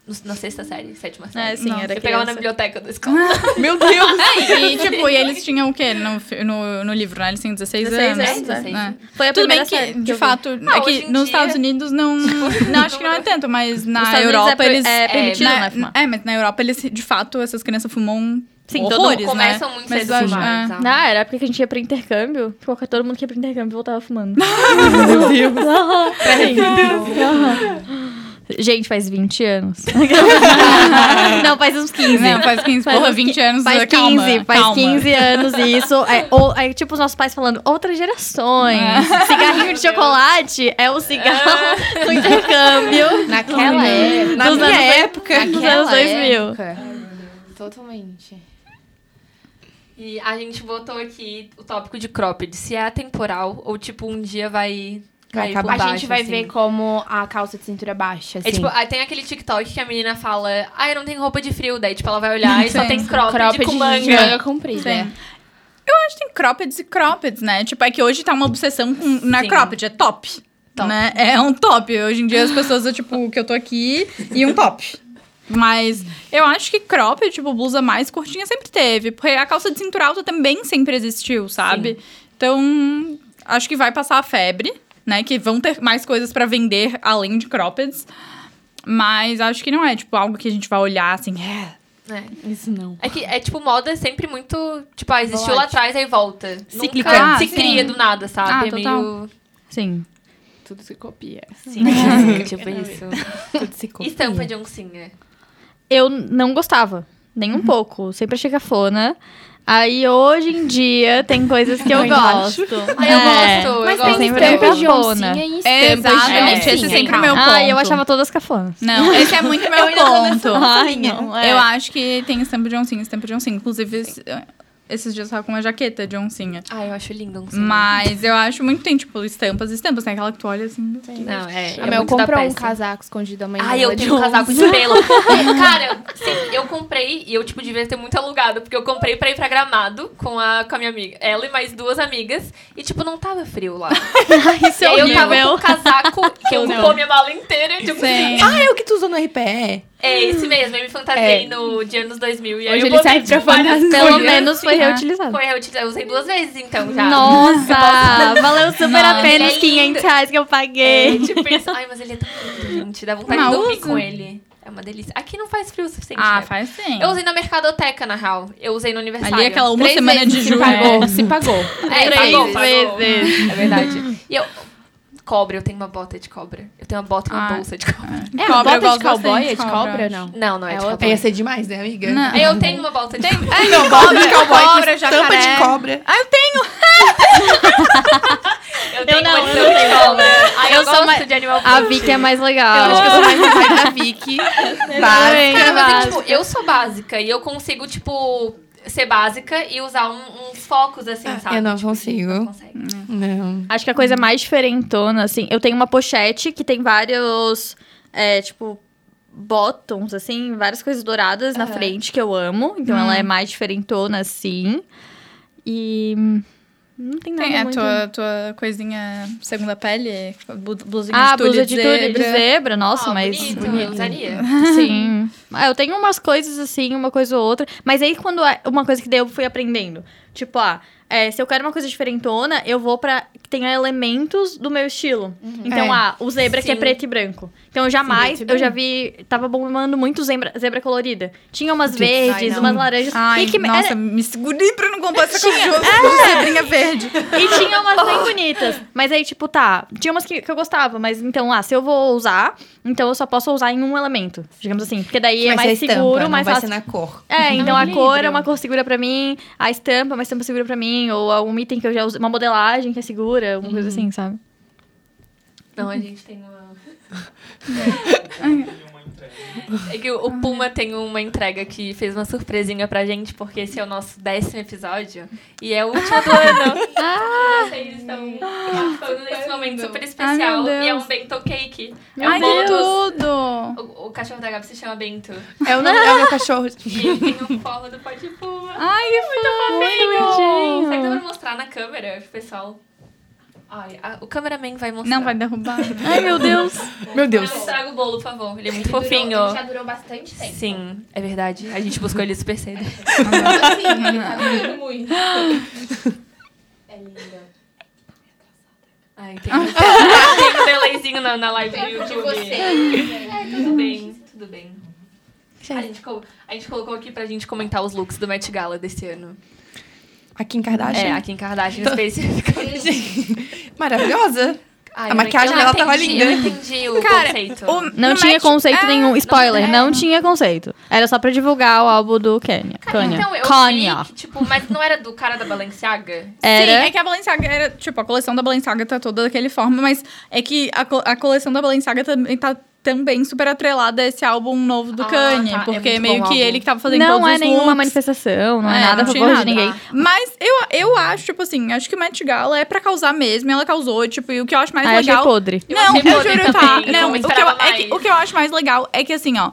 no- Na sexta série, sétima série. É, sim, Nossa, era Eu pegava na biblioteca da escola. Meu Deus! E, tipo, e eles tinham o quê no, no, no livro, né? Eles têm 16, 16 anos. anos, é. né? Foi a Tudo bem primeira que, série de fato, Ah, é que nos dia- Estados Unidos não. não, acho que não é tanto, mas na Europa é, eles. é permitido, na- né, fumar. É, mas na Europa eles, de fato, essas crianças fumam Sim, todo horrores, né? Começam muito Mas cedo a fumar. é. tá? Na era época que a gente ia pra intercâmbio, qualquer, todo mundo que ia pra intercâmbio voltava fumando. Meu Deus. Gente, faz 20 anos. Não, faz uns 15. Não, faz 15, Faz porra, uns 20 qui- anos, Faz 15, calma, faz calma. 15 anos isso. É, ou, é tipo os nossos pais falando, outras gerações. Cigarrinho de chocolate é o cigarro do intercâmbio. Naquela época. Na Dos minha anos- época. Dos anos 2000. época. Totalmente. E a gente botou aqui o tópico de cropped. Se é atemporal ou, tipo, um dia vai por a baixo, gente vai assim. ver como a calça de cintura baixa, assim. É tipo, aí tem aquele TikTok que a menina fala, ah, eu não tenho roupa de frio. Daí, tipo, ela vai olhar e só Sim. tem cropped, cropped com de manga. manga comprida. Sim. Eu acho que tem croppeds e croppeds, né? Tipo, é que hoje tá uma obsessão com. Na Sim. cropped, é top. Top. Né? É um top. Hoje em dia as pessoas, é tipo, que eu tô aqui e um top. Mas eu acho que cropped, tipo, blusa mais curtinha sempre teve. Porque a calça de cintura alta também sempre existiu, sabe? Então, acho que vai passar a febre, né? Que vão ter mais coisas pra vender além de croppeds. Mas acho que não é, tipo, algo que a gente vai olhar assim, é, É. Isso não. É que é tipo, moda é sempre muito. Tipo, ah, existiu lá atrás, aí volta. Cíclica. Nunca Ah, se sim. cria do nada, sabe? Ah, é total. meio. Sim. tudo se copia. Sim, tipo isso. Tudo se copia. Estampa de oncinha. Eu não gostava, nem um pouco. Sempre achei cafona. Aí hoje em dia tem coisas que eu Eu gosto. Ah, eu É. gosto, eu Mas gosto. tem sempre estampas de oncinha e estampas de Exatamente, oncinha. esse é sempre o meu calma. Ah, eu ponto. achava todas cafonas. Não, esse é muito meu ponto. Ai, não. É. Eu acho que tem estampa de oncinha, estampa de oncinha. Inclusive, esse- esses dias eu tava com uma jaqueta de oncinha. Ah, eu acho lindo oncinha. Mas eu acho muito tem, tipo, estampas, estampas. Tem aquela que tu olha assim. Não, é. A é Mel comprou um casaco escondido da mãe Ah, eu de tenho um casaco de pelo. Cara, sim, eu comprei e eu, tipo, devia ter muito alugado, porque eu comprei pra ir pra Gramado com a, com a minha amiga. Ela e mais duas amigas. E, tipo, não tava frio lá. Isso e é aí eu tava horrível. com um casaco que Não. ocupou minha mala inteira. Tipo, Sim. Ah, é o que tu usou no RPE? É esse mesmo. Eu me fantasiei É. no de anos 2000. E aí Hoje eu ele serve pra várias fantasia. Pelo menos foi Ah. reutilizado. Foi reutilizado. Eu usei duas vezes, então, já. Nossa, valeu super a Nossa, pena ele os é 500 lindo. reais que eu É, paguei. tipo isso. Ai, mas ele é tão lindo, gente. Dá vontade de dormir usa. com ele. É uma delícia. Aqui não faz frio o suficiente. Ah, né? faz sim. Eu usei na Mercadoteca, na real. Eu usei no aniversário. Ali aquela uma Três semana de se julho. pagou, se pagou. É, Três pagou, pagou. vezes. É verdade. E eu... Cobra, eu tenho uma bota de cobra. Eu tenho uma bota e uma Ah. bolsa de cobra. É, a Cobra, eu bota de cowboy é de cobra, cobra. não? Não, não é, É de outra. cobra. Ia ser demais, né, amiga? Não. Eu tenho uma bolsa de cobra. Não, Bota de cowboy cobra, com jacaré. tampa de cobra. Ah, eu tenho! Eu tenho não, uma eu de não. cobra. Ai, eu, Eu sou gosto mais- de animal A. Vicky é mais legal. Eu acho que eu sou mais vibe da Vicky. Exatamente. Básica. Cara, mas é, tipo, eu sou básica e eu consigo, tipo, ser básica e usar um- uns focos, assim, Ah, sabe? eu não Tipo, consigo. Não consegue. Não. Acho que a coisa mais diferentona, assim, eu tenho uma pochete que tem vários, é, tipo, bottoms, assim, várias coisas douradas na Aham. frente que eu amo. Então ela é mais diferentona, assim. E. Não tem nada Tem a muito... tua, tua coisinha segunda pele, blusinha Ah, de tule blusa de tule de zebra. zebra, nossa, Ah, mas bonito, bonito. eu usaria. Sim. Ah, eu tenho umas coisas assim, uma coisa ou outra. Mas aí quando é uma coisa que daí eu fui aprendendo. Tipo, ah, é, se eu quero uma coisa diferentona, eu vou pra. que tenha elementos do meu estilo. Então, É. ah, o zebra que é Sim. preto e branco. Então eu jamais, e eu já vi. Tava bombando muito zebra, zebra colorida. Tinha umas verdes, não. umas laranjas. Ai, que nossa, era- me segurei pra não comprar essa coisa de zebrinha verde. E tinha umas bem bonitas. Mas aí, tipo, tá. Tinha umas que, que eu gostava, mas então, ah, se eu vou usar, então eu só posso usar em um elemento. Digamos assim. Porque daí é Vai mais estampa, seguro, não mais vai fácil. ser na cor. É, então um a cor é uma cor segura pra mim, a estampa é uma estampa segura pra mim, ou algum item que eu já usei, uma modelagem que é segura, alguma coisa assim, sabe? Não, a gente tem uma. É que o Puma tem uma entrega que fez uma surpresinha pra gente, porque esse é o nosso décimo episódio e é o último do ano. Ah! Vocês estão participando desse momento super especial meu e é um bento cake. É Ai, um Bento. tudo! O, o cachorro da Gabi se chama Bento. É o, nome, é o meu cachorro. E ele tem o forro do pó de Puma. Ai, que Será fofinho! que dá pra mostrar na câmera, pessoal? Ai, a- o cameraman vai mostrar. Não, vai derrubar. Ai, meu Deus. Meu Deus. Não estraga o bolo, por favor. Ele é muito Ele durou- fofinho. ele já durou bastante tempo. Sim, é verdade. A gente buscou ele super cedo. Assim, ele tá durando muito. É lindo. Ai, tem, um- tem um delayzinho na, na live do De YouTube. você. Tudo bem, tudo bem. A gente, a gente colocou aqui pra gente comentar os looks do Met Gala desse ano. A Kim Kardashian. É, aqui em Kardashian especificamente. Maravilhosa. Ai, A maquiagem não dela tava entendi, linda. Eu entendi o Cara, conceito. o- Não tinha Met- conceito é, nenhum. Spoiler, não- não, tinha conceito. Era só pra divulgar o álbum do Kenya. Kanye. Então, eu que, tipo, mas não era do cara da Balenciaga? Era. Sim, é que a Balenciaga era, tipo, a coleção da Balenciaga tá toda daquele forma, mas é que a, a coleção da Balenciaga também tá também super atrelada a esse álbum novo do Ah, Kanye, tá, é porque muito meio que álbum. ele que tava fazendo Não todos é os nenhuma looks. manifestação, não é, É, nada a não favor de ninguém. Mas eu, eu acho, tipo assim, acho que o Met Gala é pra causar mesmo, e ela causou, tipo, e o que eu acho mais eu achei legal... podre. Eu não, achei eu podre juro, tá? também, Não, eu o que, eu, é que- o que eu acho mais legal é que, assim, ó,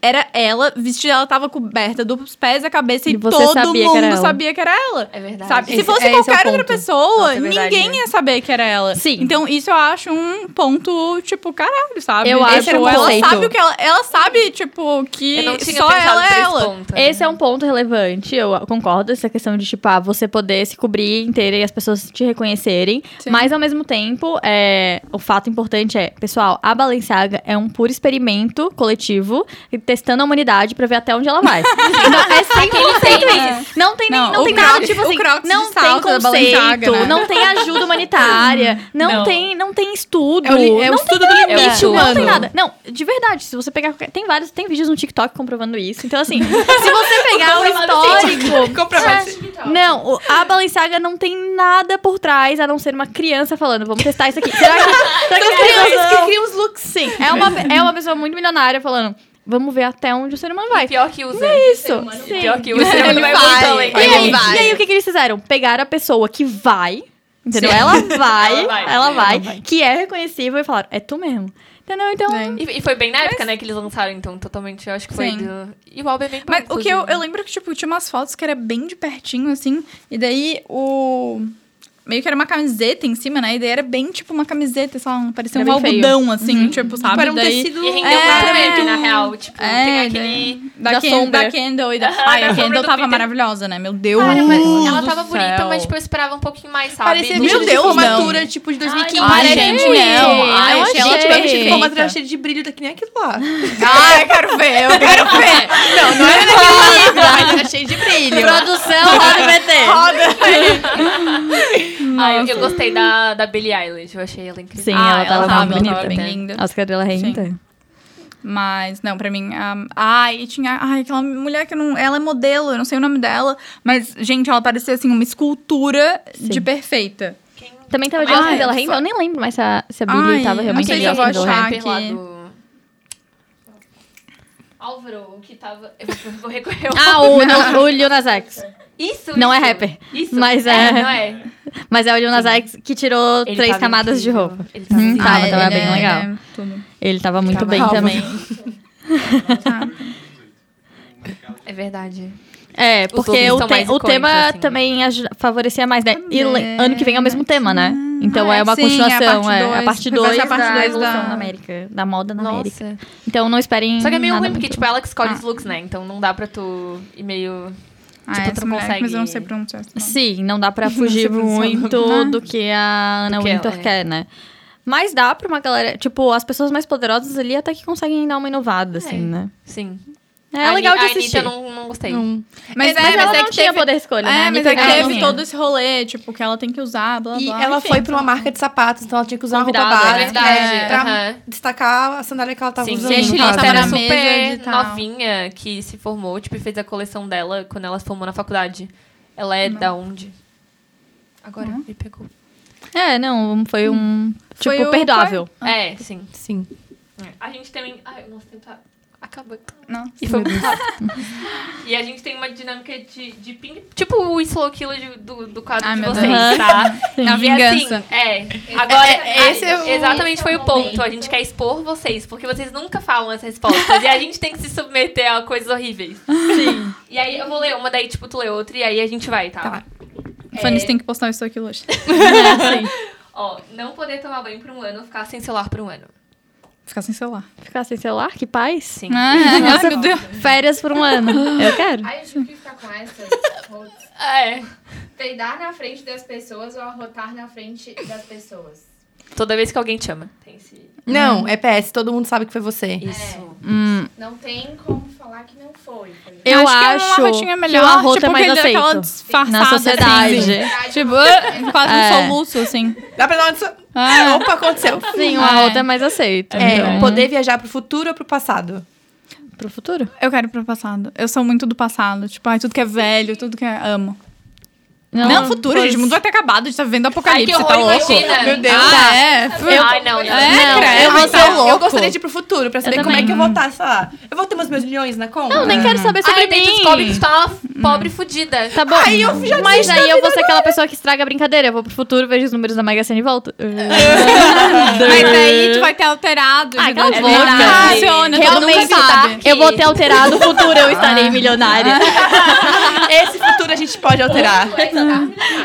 era ela, vestida, ela tava coberta dos pés à cabeça e, E todo sabia que mundo era ela. sabia que era ela. É verdade. Sabe? Se Esse- fosse é, é qualquer outra pessoa, Nossa, é verdade, ninguém né? ia saber que era ela. Sim. Então, isso eu acho um ponto, tipo, caralho, sabe? Eu Esse acho era um ela conceito. sabe o que ela. Ela sabe, tipo, que só ela é esse ela. ponto. Esse é um ponto relevante, eu concordo, essa questão de, tipo, ah, você poder se cobrir inteira e as pessoas te reconhecerem. Sim. Mas, ao mesmo tempo, é, o fato importante é, pessoal, a Balenciaga é um puro experimento coletivo, e testando a humanidade pra ver até onde ela vai. Então, é sempre, sempre isso. Não tem, nem, Não, não tem Crocs- nada, tipo assim, Crocs não tem conceito, né? não tem ajuda humanitária, não, Não. tem, não tem estudo, É o é não estudo tem do limite não humano. tem nada. Não, de verdade, se você pegar tem vários, tem vídeos no TikTok comprovando isso. Então assim, se você pegar o histórico, Comprovado. É. Não, a Balenciaga não tem nada por trás a não ser uma criança falando, vamos testar isso aqui. Será que, será que as crianças que criam os looks? Sim, é uma, é uma pessoa muito milionária falando, vamos ver até onde o ser humano vai. Pior que usa. Isso, sim. Pior que o ser humano Ele vai vai, muito além. E aí, Ele vai. e aí, o que, que eles fizeram? Pegaram a pessoa que vai, entendeu? Ela vai, Ela vai, ela vai, que é reconhecível e falaram, é tu mesmo. Entendeu? Então, É. E, e foi bem na época, né, que eles lançaram, então, totalmente. Eu acho que foi do. E é bem bom, Mas o que eu, eu lembro que, tipo, tinha umas fotos que era bem de pertinho, assim, e daí o. Meio que era uma camiseta em cima, né? E daí era bem, tipo, uma camiseta, lá, parecia Era um bem feio. algodão, assim, tipo, sabe? Para um daí... tecido... E rendeu É. muito na real. Tipo, É, tem aquele. Da, Da Ken- da Kendall e da... Aham, Ai, da a Kendall tava Peter. maravilhosa, né? Meu Deus Cara, mas ela tava bonita, mas, tipo, eu esperava um pouquinho mais, sabe? Parecia vestido Meu de Deus, formatura, tipo, de 2015. Ai, Parece gente, não. Ai, Não achei ela achei. tipo de formatura cheia de brilho, que nem aquilo lá. Ai, eu quero ver, eu quero ver. Não, não era daquele livro, mas era cheio de brilho. produção, roda o BT. Ah, eu, eu gostei da, da Billie Eilish, eu achei ela incrível. Sim, Ah, ela tava tava, muito ela bonita. tava bem linda. A Oscar dela reinta. Sim. Mas, não, pra mim. Um, ai, tinha. Ai, aquela mulher que eu não. Ela é modelo, eu não sei o nome dela. Mas, gente, ela parecia assim, uma escultura Sim. de perfeita. Também tava de Oscar dela reinta, só- eu nem lembro mais se a, se a Billie Ai, tava não realmente sei de se eu vou Oscar achar. dela. do... Álvaro, o que tava... Eu vou, vou recorrer... Ah, o, o, o Lil Nas X. Isso, Não é isso. rapper, Isso. mas é- Não é. Mas é o Lil Nas X que tirou Ele três camadas de incrível. roupa. Ele tava Hum, tava, Ah, tava ele bem é- legal. ele é tudo. Ele tava muito Tava bem alvo. também. É verdade. É, porque o, te- o tema assim. também favorecia mais, né? E le- É. ano que vem é o mesmo tema, né? Então Ah, é uma sim, é a continuação, é a parte Vai 2 ser a parte da dois evolução da- na América, da moda na América. Nossa. Então não esperem Só que é meio ruim, porque, tipo, ela que escolhe Ah. os looks, né? Então não dá pra tu ir meio... Ah, Tipo, tu essa não mulher, consegue- mas eu não sei pronunciar esse nome. Sim, não dá pra fugir muito do que a Ana que Winter ela é. quer, né? Mas dá pra uma galera, tipo, as pessoas mais poderosas ali até que conseguem dar uma inovada, assim, né? Sim. É A legal de a assistir. Anitta eu não, não gostei. Não. Mas, é, mas ela é não que tinha teve... poder escolha, né? É, A mas é que não teve todo esse rolê, tipo, que ela tem que usar, blá, blá, E blá. ela enfim. foi pra uma marca de sapatos, então ela tinha que usar uma roupa básica. É é, pra aham. destacar a sandália que ela tava Sim, usando. e a no estilista caso. era super novinha que se formou, tipo, e fez a coleção dela quando ela se formou na faculdade. Ela é da onde? Agora, Não. me pegou. É, não, foi um, tipo, Foi o- perdoável. É, sim. Sim. A gente também... Ai, o nosso acabando. Não. E foi muito rápido. e a gente tem uma dinâmica de, de ping... Tipo o slow kill de- do, do quadro Ai, de vocês, Deus. tá? A E vingança. assim, é. Agora, É, é, esse é o- exatamente foi o ponto. A gente quer expor vocês, porque vocês nunca falam as respostas. e a gente tem que se submeter a coisas horríveis. Sim. E aí eu vou ler uma, daí, tipo, tu lê outra, e aí a gente vai, tá? Tá. Fanny, você tem que postar isso aqui hoje. Ó, não poder tomar banho por um ano, ficar sem celular por um ano. Ficar sem celular. Ficar sem celular, que paz. Sim. Ah, ai, meu Deus. Férias por um ano. Eu quero. Ai, eu tive que ficar com essa. Putz. É. Peidar na frente das pessoas ou arrotar na frente das pessoas? Toda vez que alguém te chama. Tem esse... Não, é PS, todo mundo sabe que foi você. Isso. Hum, Não tem como falar que não foi. foi. eu acho, acho, que uma rotinha é melhor, que o arroto tipo, é mais aceito disfarçada, na sociedade. assim. Tipo, quase É. um soluço, assim. Dá pra dar uma... Ah. Opa, aconteceu. Sim, o É. arroto é mais aceito. É, Então, poder viajar pro futuro ou pro passado? pro futuro. Eu quero ir pro passado. Eu sou muito do passado. Tipo, ai, tudo que é velho, tudo que é... Amo. Não, futuro, pois- gente. O mundo vai ter acabado. A gente tá vivendo apocalipse, Ai, que tá horror, louco? imagina. Meu Deus. Ah, é? Eu... Ai, não, não. É, Não, credo. eu vou tá Eu louco. gostaria de ir pro futuro pra saber Eu como é que eu vou estar, sei lá. Eu vou ter meus meus milhões na conta? Não, nem quero saber sobre Ai, mim. descobre que tu tá uma pobre fudida. Tá bom. Aí eu já Mas aí eu vou ser aquela pessoa que estraga a brincadeira. Eu vou pro futuro, vejo os números da Mega Sena e volto. Mas aí tu vai ter alterado. Ah, cala a Não boca. funciona, Realmente, eu vou ter alterado o futuro, eu estarei milionária. Esse futuro a gente pode alterar.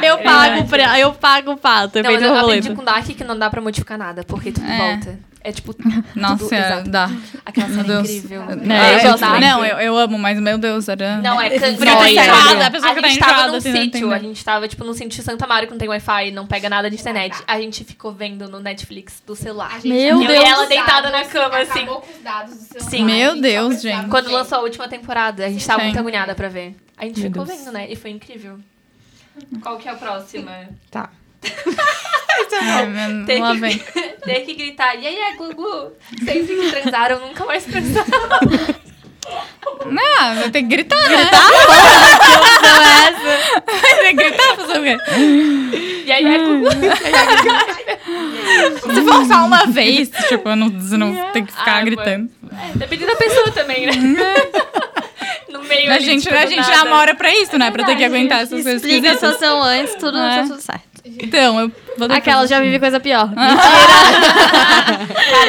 Eu pago, pra, eu pago o pato, eu Não, eu aprendi com Dark que não dá pra modificar nada, porque tudo É. volta. É tipo. Nossa, tudo exato. dá. Aquela Meu cena Deus. incrível. É, eu eu gosto gosto. Não, eu, eu amo, mas meu Deus, era. Não, é cansaço. enjoada, a pessoa A que tá gente tava enjoada, num assim, não sítio, a gente tava, tipo, num sítio de Santa Maria, que não tem Wi-Fi, não pega nada de internet. A gente ficou vendo no Netflix do celular. A gente Meu Deus. os ela deitada na cama, assim. Acabou com os dados do celular. Sim. Meu a Deus, gente. Quando lançou a última temporada, a gente tava Sim. muito agoniada pra ver. A gente Meu ficou Deus. vendo, né? E foi incrível. Qual que é a próxima? Tá. Meu- Tem lá que- vem. Ter que gritar, e aí, Gugu? Sempre que transaram, nunca mais transaram. Não, vai ter que gritar, né? Gritar? Vai ter que gritar, fazer o quê? E aí, é Gugu? Se for só uma vez, tipo, não, você não tem que ficar Ah, gritando. Depende da pessoa também, né? No meio A gente, a gente nada. namora pra isso, né? Pra ter que aguentar essas coisas Explica a situação antes, tudo, É. tá tudo certo. Então, eu vou depois Aquela já vive coisa pior. Cara,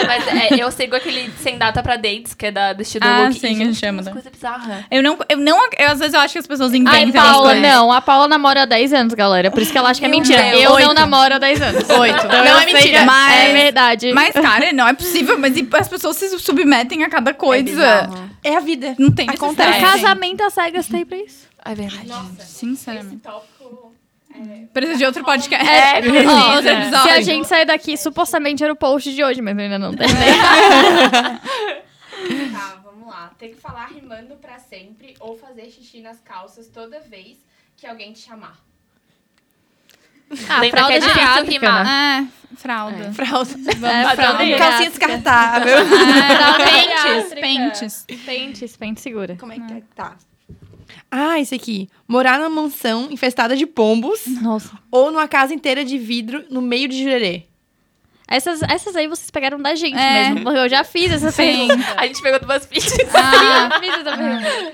mas é, eu sigo aquele Sem Data pra Dates, que é da, do estilo Ah, Look. sim, e, a gente gente, chama, né? coisa bizarra. Eu não, eu não, eu, às vezes eu acho que as pessoas Ai, inventam as Paula, não. A Paula namora há 10 anos, galera. Por isso que ela acha que é Meu mentira. Deus. Eu Oito. não namoro há 10 anos. Oito. Então Não é sei mentira, mas- É verdade. Mas, cara, não é possível. Mas as pessoas se submetem a cada coisa. bizarro. É a vida. não tem Acontece. Casamento às cegas tem pra isso. É verdade. Sinceramente. Tópico. Precisa de outro podcast. É, ó, outro episódio. Se a gente sair daqui, supostamente era o post de hoje, mas ainda não tem. Tá, vamos lá. Tem que falar rimando pra sempre ou fazer xixi nas calças toda vez que alguém te chamar. Ah, Lembra fralda que é difícil rimar. né? É, fralda. Fralda. É, fralda Calcinha descartável. Fralda Pentes, pentes. Pentes, pente segura. Como é que é? Tá. Ah, esse aqui. Morar numa mansão infestada de pombos Nossa. ou numa casa inteira de vidro no meio de jurerê. Essas, essas aí vocês pegaram da gente É. mesmo. porque Eu já fiz essa Sim. pergunta. A gente pegou do BuzzFeed. Ah, Já fiz essa pergunta.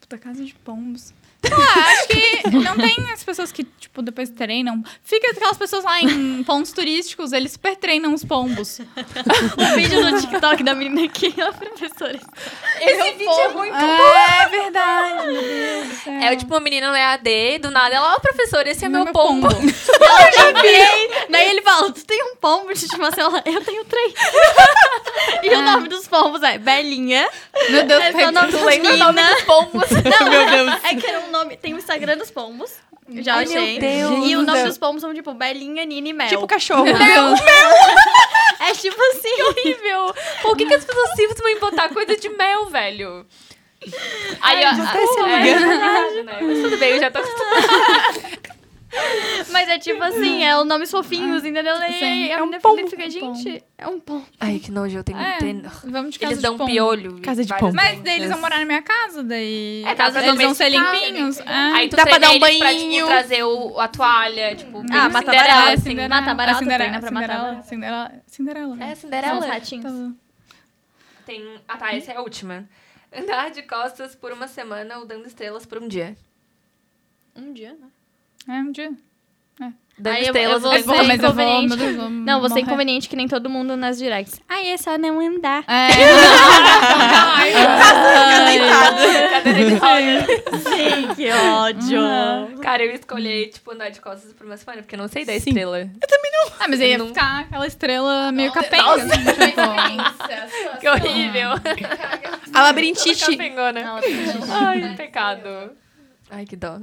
puta casa de pombos. Acho que não tem as pessoas que, tipo, depois treinam. Fica aquelas pessoas lá em pontos turísticos, eles super treinam os pombos. O vídeo no TikTok da menina aqui, a professora. Esse vídeo é muito É verdade. meu Deus do céu. É tipo uma menina no EAD, do nada, ela, ó, professor, esse é Não meu pombo. Daí ele fala, tu tem um pombo de estimação? Ela, eu tenho três. e o nome dos pombos é Belinha. Meu Deus, é o nome do nome dos pombos. Não, Meu Deus. é que era um nome... Tem o Instagram dos pombos. Já Ai, achei. meu Deus E o nome dos pombos são, tipo, Belinha, Nina e Mel. Tipo cachorro. É tipo assim. horrível. Por que, que as pessoas se vão botar coisa de mel, velho? Aí, ó, é, é verdade, né? Mas tudo bem, eu já tô Mas é tipo assim, é os nomes fofinhos, entendeu? E Sim. aí a É um menina pombo. fica, gente, é um pombo. Ai, que nojo, eu tenho É, ten- vamos de casa Eles de dão pombo. piolho. Casa de pombo. Mas daí eles vão morar na minha casa, daí É, pra eles vão ser limpinhos. É. Aí tu Dá pra dar um eles pra, tipo, trazer o, a toalha, tipo, Ah, mata Cinderela, barata, assim. Cinderela. Mata barata, a Cinderela, treina pra matar Cinderela, barata. Cinderela, Cinderela. É, São os Cinderela. ratinhos. Tá. Tem... Ah, tá, essa é a última. Andar de costas por uma semana ou dando estrelas por um dia. Um dia, né? É um dia. Dando Aí eu- estrelas eu vou É bom, dia. mas eu vou, inconveniente. meu Deus, vou Não, você é inconveniente que nem todo mundo nas directs. Ai, é só não andar. É. Sim, que ódio. Cara, eu escolhi, tipo, andar de costas por uma semana, porque eu não sei dar Sim. estrela. Ah, mas aí ia Não- ficar aquela estrela meio capenga. Nossa. assim, tipo, Que horrível. A labirintite. Ai, pecado. Ai, que dó.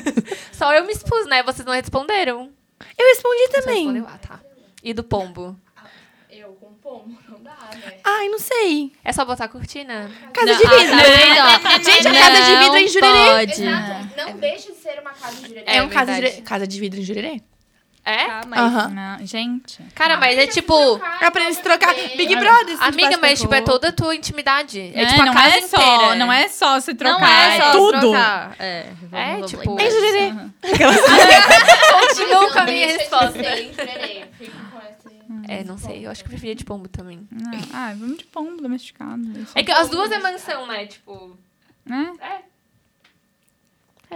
Só eu me expus, né? Vocês não responderam. Eu respondi Você também. respondeu? Ah, tá. E do pombo? Eu com pombo, não dá, né? Ai, não sei. É só botar a cortina? Casa Não, de ah, vidro. tá vendo? Gente, a casa de vidro é em Jurerê. Pode. Exato. Não deixa de ser uma casa de jurerê. É, um casa de, verdade. casa de vidro em Jurerê? É? Tá, mas... Aham. Não, gente. Cara, mas é tipo... É pra eles trocar. Big Brother. se Amiga, mas tipo, é toda a tua intimidade. É, É, tipo a não casa é inteira. só, não é só se trocar, Não é só tudo. trocar. É, É, vamos tipo- lembrar. Continuo com a minha resposta. É, não sei. Eu acho que eu preferia de pombo também. Não. Ah, vamos de pombo domesticado. É que as duas é mansão, né? Tipo... Né? É,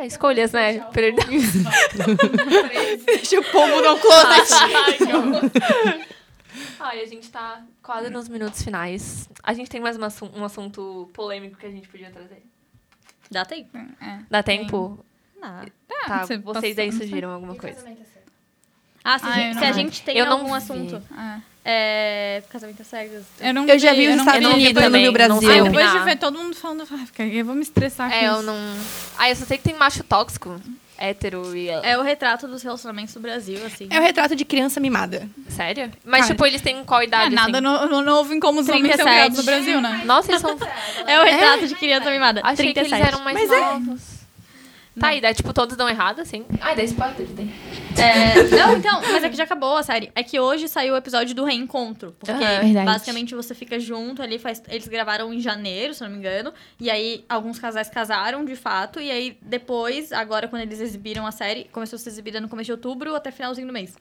escolhas, né? Prioridades. Deixa o pombo no closet. Ai, que horror. Ai, a gente tá quase nos minutos finais. A gente tem mais uma assu- um assunto polêmico que a gente podia trazer. Dá tempo? É. Dá tempo? Não. Tá, você vocês aí sugiram alguma coisa. Ah, se, Ah, a eu gente- se a gente tem Eu não algum vi. assunto. É. É. Casamento às cegas. Eu, não Eu já vi os Estados Unidos, eu não vi o também, não Brasil. Ah, depois de ver todo mundo falando, ah, eu vou me estressar com É, eu isso. não. Ah, eu só sei que tem macho tóxico, hétero e. É o retrato dos relacionamentos do Brasil, assim. É o retrato de criança mimada. Sério? Mas, Cara. tipo, eles têm qual É, idade? nada assim? no, no novo em como os homens são 37. criados no Brasil, né? Nossa, eles são. É o retrato de criança mimada. Achei 37. que eles eram mais Mas é. Tá, e daí, tipo, todos dão errado, assim. Ai, daí spoiler tem. É, não, então, mas é que já acabou a série. É que hoje saiu o episódio do reencontro. Porque Aham. Verdade. basicamente você fica junto ali, faz, eles gravaram em janeiro, se não me engano. E aí alguns casais casaram de fato. E aí depois, agora quando eles exibiram a série, começou a ser exibida no começo de outubro até finalzinho do mês.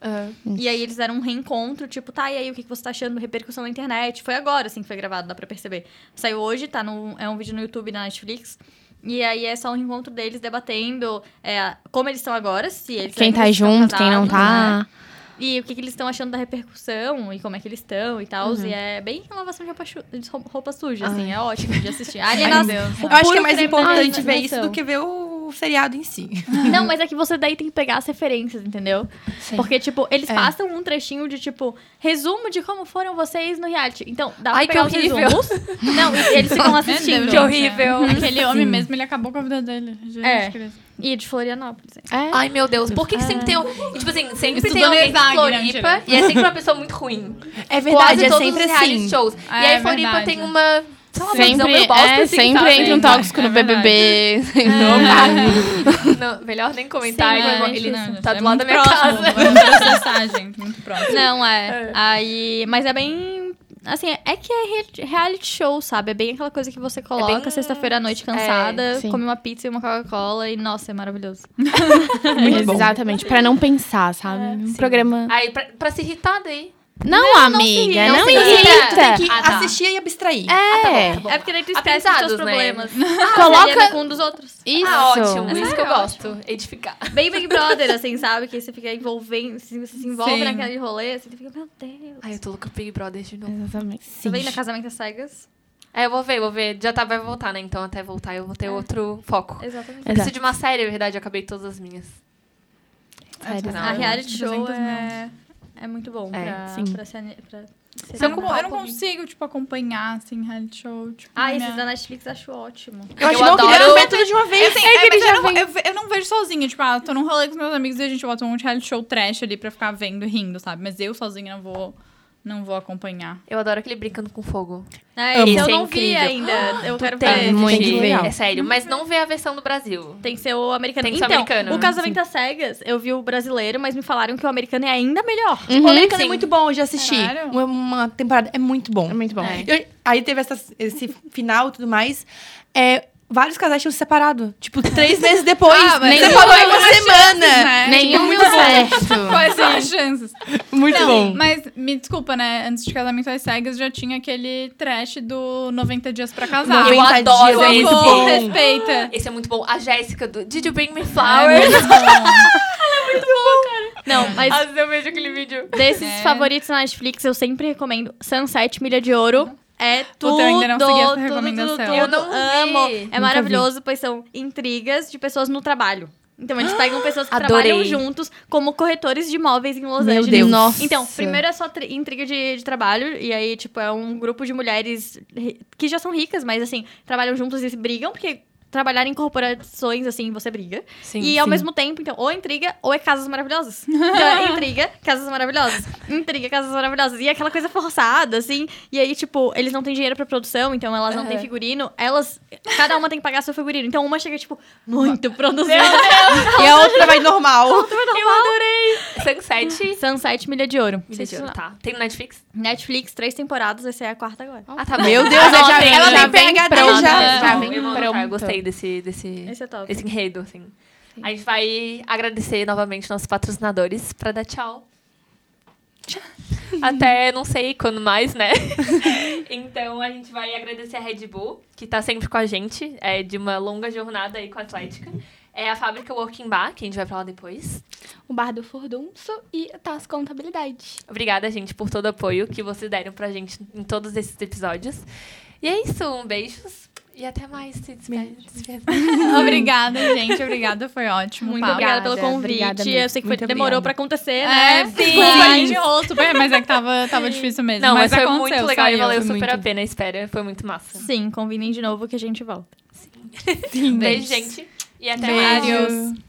E aí eles deram um reencontro, tipo, tá, e aí o que que você tá achando? Repercussão na internet. Foi agora, assim, que foi gravado, dá pra perceber. Saiu hoje, tá no, é um vídeo no YouTube da Netflix. E aí é só um reencontro deles debatendo é, como eles estão agora, se eles Quem tá junto, quem não casados, né? E o que, que eles estão achando da repercussão e como é que eles estão e tal. Uhum. E é bem lavação de roupa, de roupa- suja, assim. É ótimo de assistir. Alienação. Eu acho que é mais importante ver isso do que ver o seriado em si. Não, mas é que você daí tem que pegar as referências, entendeu? Porque, tipo, eles É. passam um trechinho de, tipo, resumo de como foram vocês no reality. Então, dá pra Ai, que pegar os horrível. resumos. Não, e eles ficam assistindo. Que horrível. é. Aquele homem mesmo, ele acabou com a vida dele. Gente, É. E de Florianópolis. hein? É. Ai, meu Deus. Por que, que sempre tem. um- e, Tipo assim, sempre tem Estudando alguém de né, Floripa mentira. e é sempre uma pessoa muito ruim. É Quase verdade, é todos sempre os reality assim. shows. Ah, e aí é Floripa verdade. tem uma. sei lá, uma visão Sempre, meio bosta, é, assim, sempre sabe? entra um tóxico É no BBB. Não, melhor nem comentar. Sim, ele- é, ele Não, tá é do lado muito da minha próximo, casa. Muito próximo. Não, é. Aí. Mas é bem. Assim, é que é re- reality show, sabe? É bem aquela coisa que você coloca bem- sexta-feira à noite cansada, sim. come uma pizza e uma Coca-Cola e, nossa, é maravilhoso. Muito bom. Exatamente, pra não pensar, sabe? um programa. Aí, pra, pra se irritar daí. Não, amiga, não não, irrita. irrita. Tem que Ah, tá. assistir e abstrair. É, Tá bom. É porque daí tu esquece dos teus Aprendizados, né? problemas. Coloca- com um dos outros. isso. Ah, ótimo. Essa Isso que eu é gosto. Edificar. Bem Big Brother, assim, sabe? Que você fica envolvendo, assim, você se envolve Sim. naquele rolê, assim, tu fica, meu Deus. Ai, eu tô louca Big Brother de novo. Exatamente. Você vem na Casamento às Cegas? É, eu vou ver, vou ver. Já tá, vai voltar, né? Então até voltar eu vou ter outro foco. Exatamente. Eu preciso de uma série, na verdade, eu acabei todas as minhas. Sério. Não, A reality show 200 é, é muito bom É, pra, sim. pra se... Pra se Eu não, eu não consigo, tipo, acompanhar, assim, reality show. Tipo, Ah, na esses minha- da Netflix eu acho ótimo. Eu acho Eu bom que adoro- ver tudo de uma vez. Assim, é, eu, não, eu, eu não vejo sozinha, tipo, ah, tô num rolê com os meus amigos e a gente bota um monte de reality show trash ali pra ficar vendo e rindo, sabe? Mas eu sozinha não vou, não vou acompanhar. Eu adoro aquele brincando com fogo. É, Amo. esse eu é não vi ainda. Eu quero Tem, ver. muito tem que- legal. É sério, mas não vê a versão do Brasil. Tem que ser o americano. Tem que ser então, americano, o Casamento às Cegas, eu vi o brasileiro, mas me falaram que o americano é ainda melhor. o americano é sim. muito bom, eu já assisti. Uma, uma temporada é muito bom. É muito bom. É. Eu- aí teve essas- esse final e tudo mais. É, vários casais tinham se separado. Tipo, três meses depois. Ah, mas nem nem separou em nenhuma uma semana. né? Nenhum Tipo, deu certo. Quais são as chances? Muito bom. Mas me desculpa, né? Antes de Casamento às Cegas já tinha aquele trash do 90 Dias pra Casar. Eu 90 adoro dias é esse. Muito favor, bom. respeita. Esse é muito bom. A Jéssica do Did You Bring Me Ai, Flowers? muito bom. Não, mas Às vezes eu vejo aquele vídeo. desses É. favoritos na Netflix, eu sempre recomendo Sunset, Milha de Ouro. É tudo, eu ainda não segui essa tudo, recomendação. tudo, tudo. Eu não vi. amo. É Nunca maravilhoso, pois são intrigas de pessoas no trabalho. Então, eles pegam pessoas que Adorei. trabalham juntos como corretores de imóveis em Los Meu Angeles. Deus. Nossa. Então, primeiro é só tri- intriga de, de trabalho, e aí, tipo, é um grupo de mulheres que já são ricas, mas assim, trabalham juntos e se brigam, porque trabalhar em corporações, assim, você briga. Sim, e ao sim. mesmo tempo, então, ou intriga ou é casas maravilhosas. Então, é intriga, casas maravilhosas. Intriga, casas maravilhosas. E é aquela coisa forçada, assim. E aí, tipo, eles não têm dinheiro pra produção, então elas não têm Aham. figurino. Elas, cada uma tem que pagar seu figurino. Então, uma chega, tipo, muito produzida. E a outra vai normal. Eu adorei. Sunset. Sunset Milha de Ouro. Milha de Ouro, tá. Tem Netflix? Netflix, três temporadas, vai ser a quarta agora. Ah, tá bom. Meu Deus, Ah, já, tem, ela já tem PHD pronta. já. Já vem anotar, Eu pronto. Gostei desse, desse, Esse é esse enredo, assim. A gente vai agradecer novamente nossos patrocinadores pra dar tchau. Até não sei quando mais, né? então a gente vai agradecer a Red Bull, que tá sempre com a gente, é de uma longa jornada aí com a Atlética. É a fábrica Working Bar, que a gente vai pra lá depois. O Bar do Furdunço e a TAS Contabilidade. Obrigada, gente, por todo o apoio que vocês deram pra gente em todos esses episódios. E é isso, um beijos E até mais. Se despede. despede. Obrigada, gente. Obrigada, foi ótimo. Muito papo. obrigada pelo convite. obrigada. Eu sei que foi- demorou pra acontecer, É, né? desculpa, a gente errou super, mas é que tava, tava difícil mesmo. Não, mas, foi aconteceu, muito legal e saiu. valeu foi super a muito. pena a espera. Foi muito massa. Sim, convinem de novo que a gente volta. Beijo, gente. E até mais. Beijos.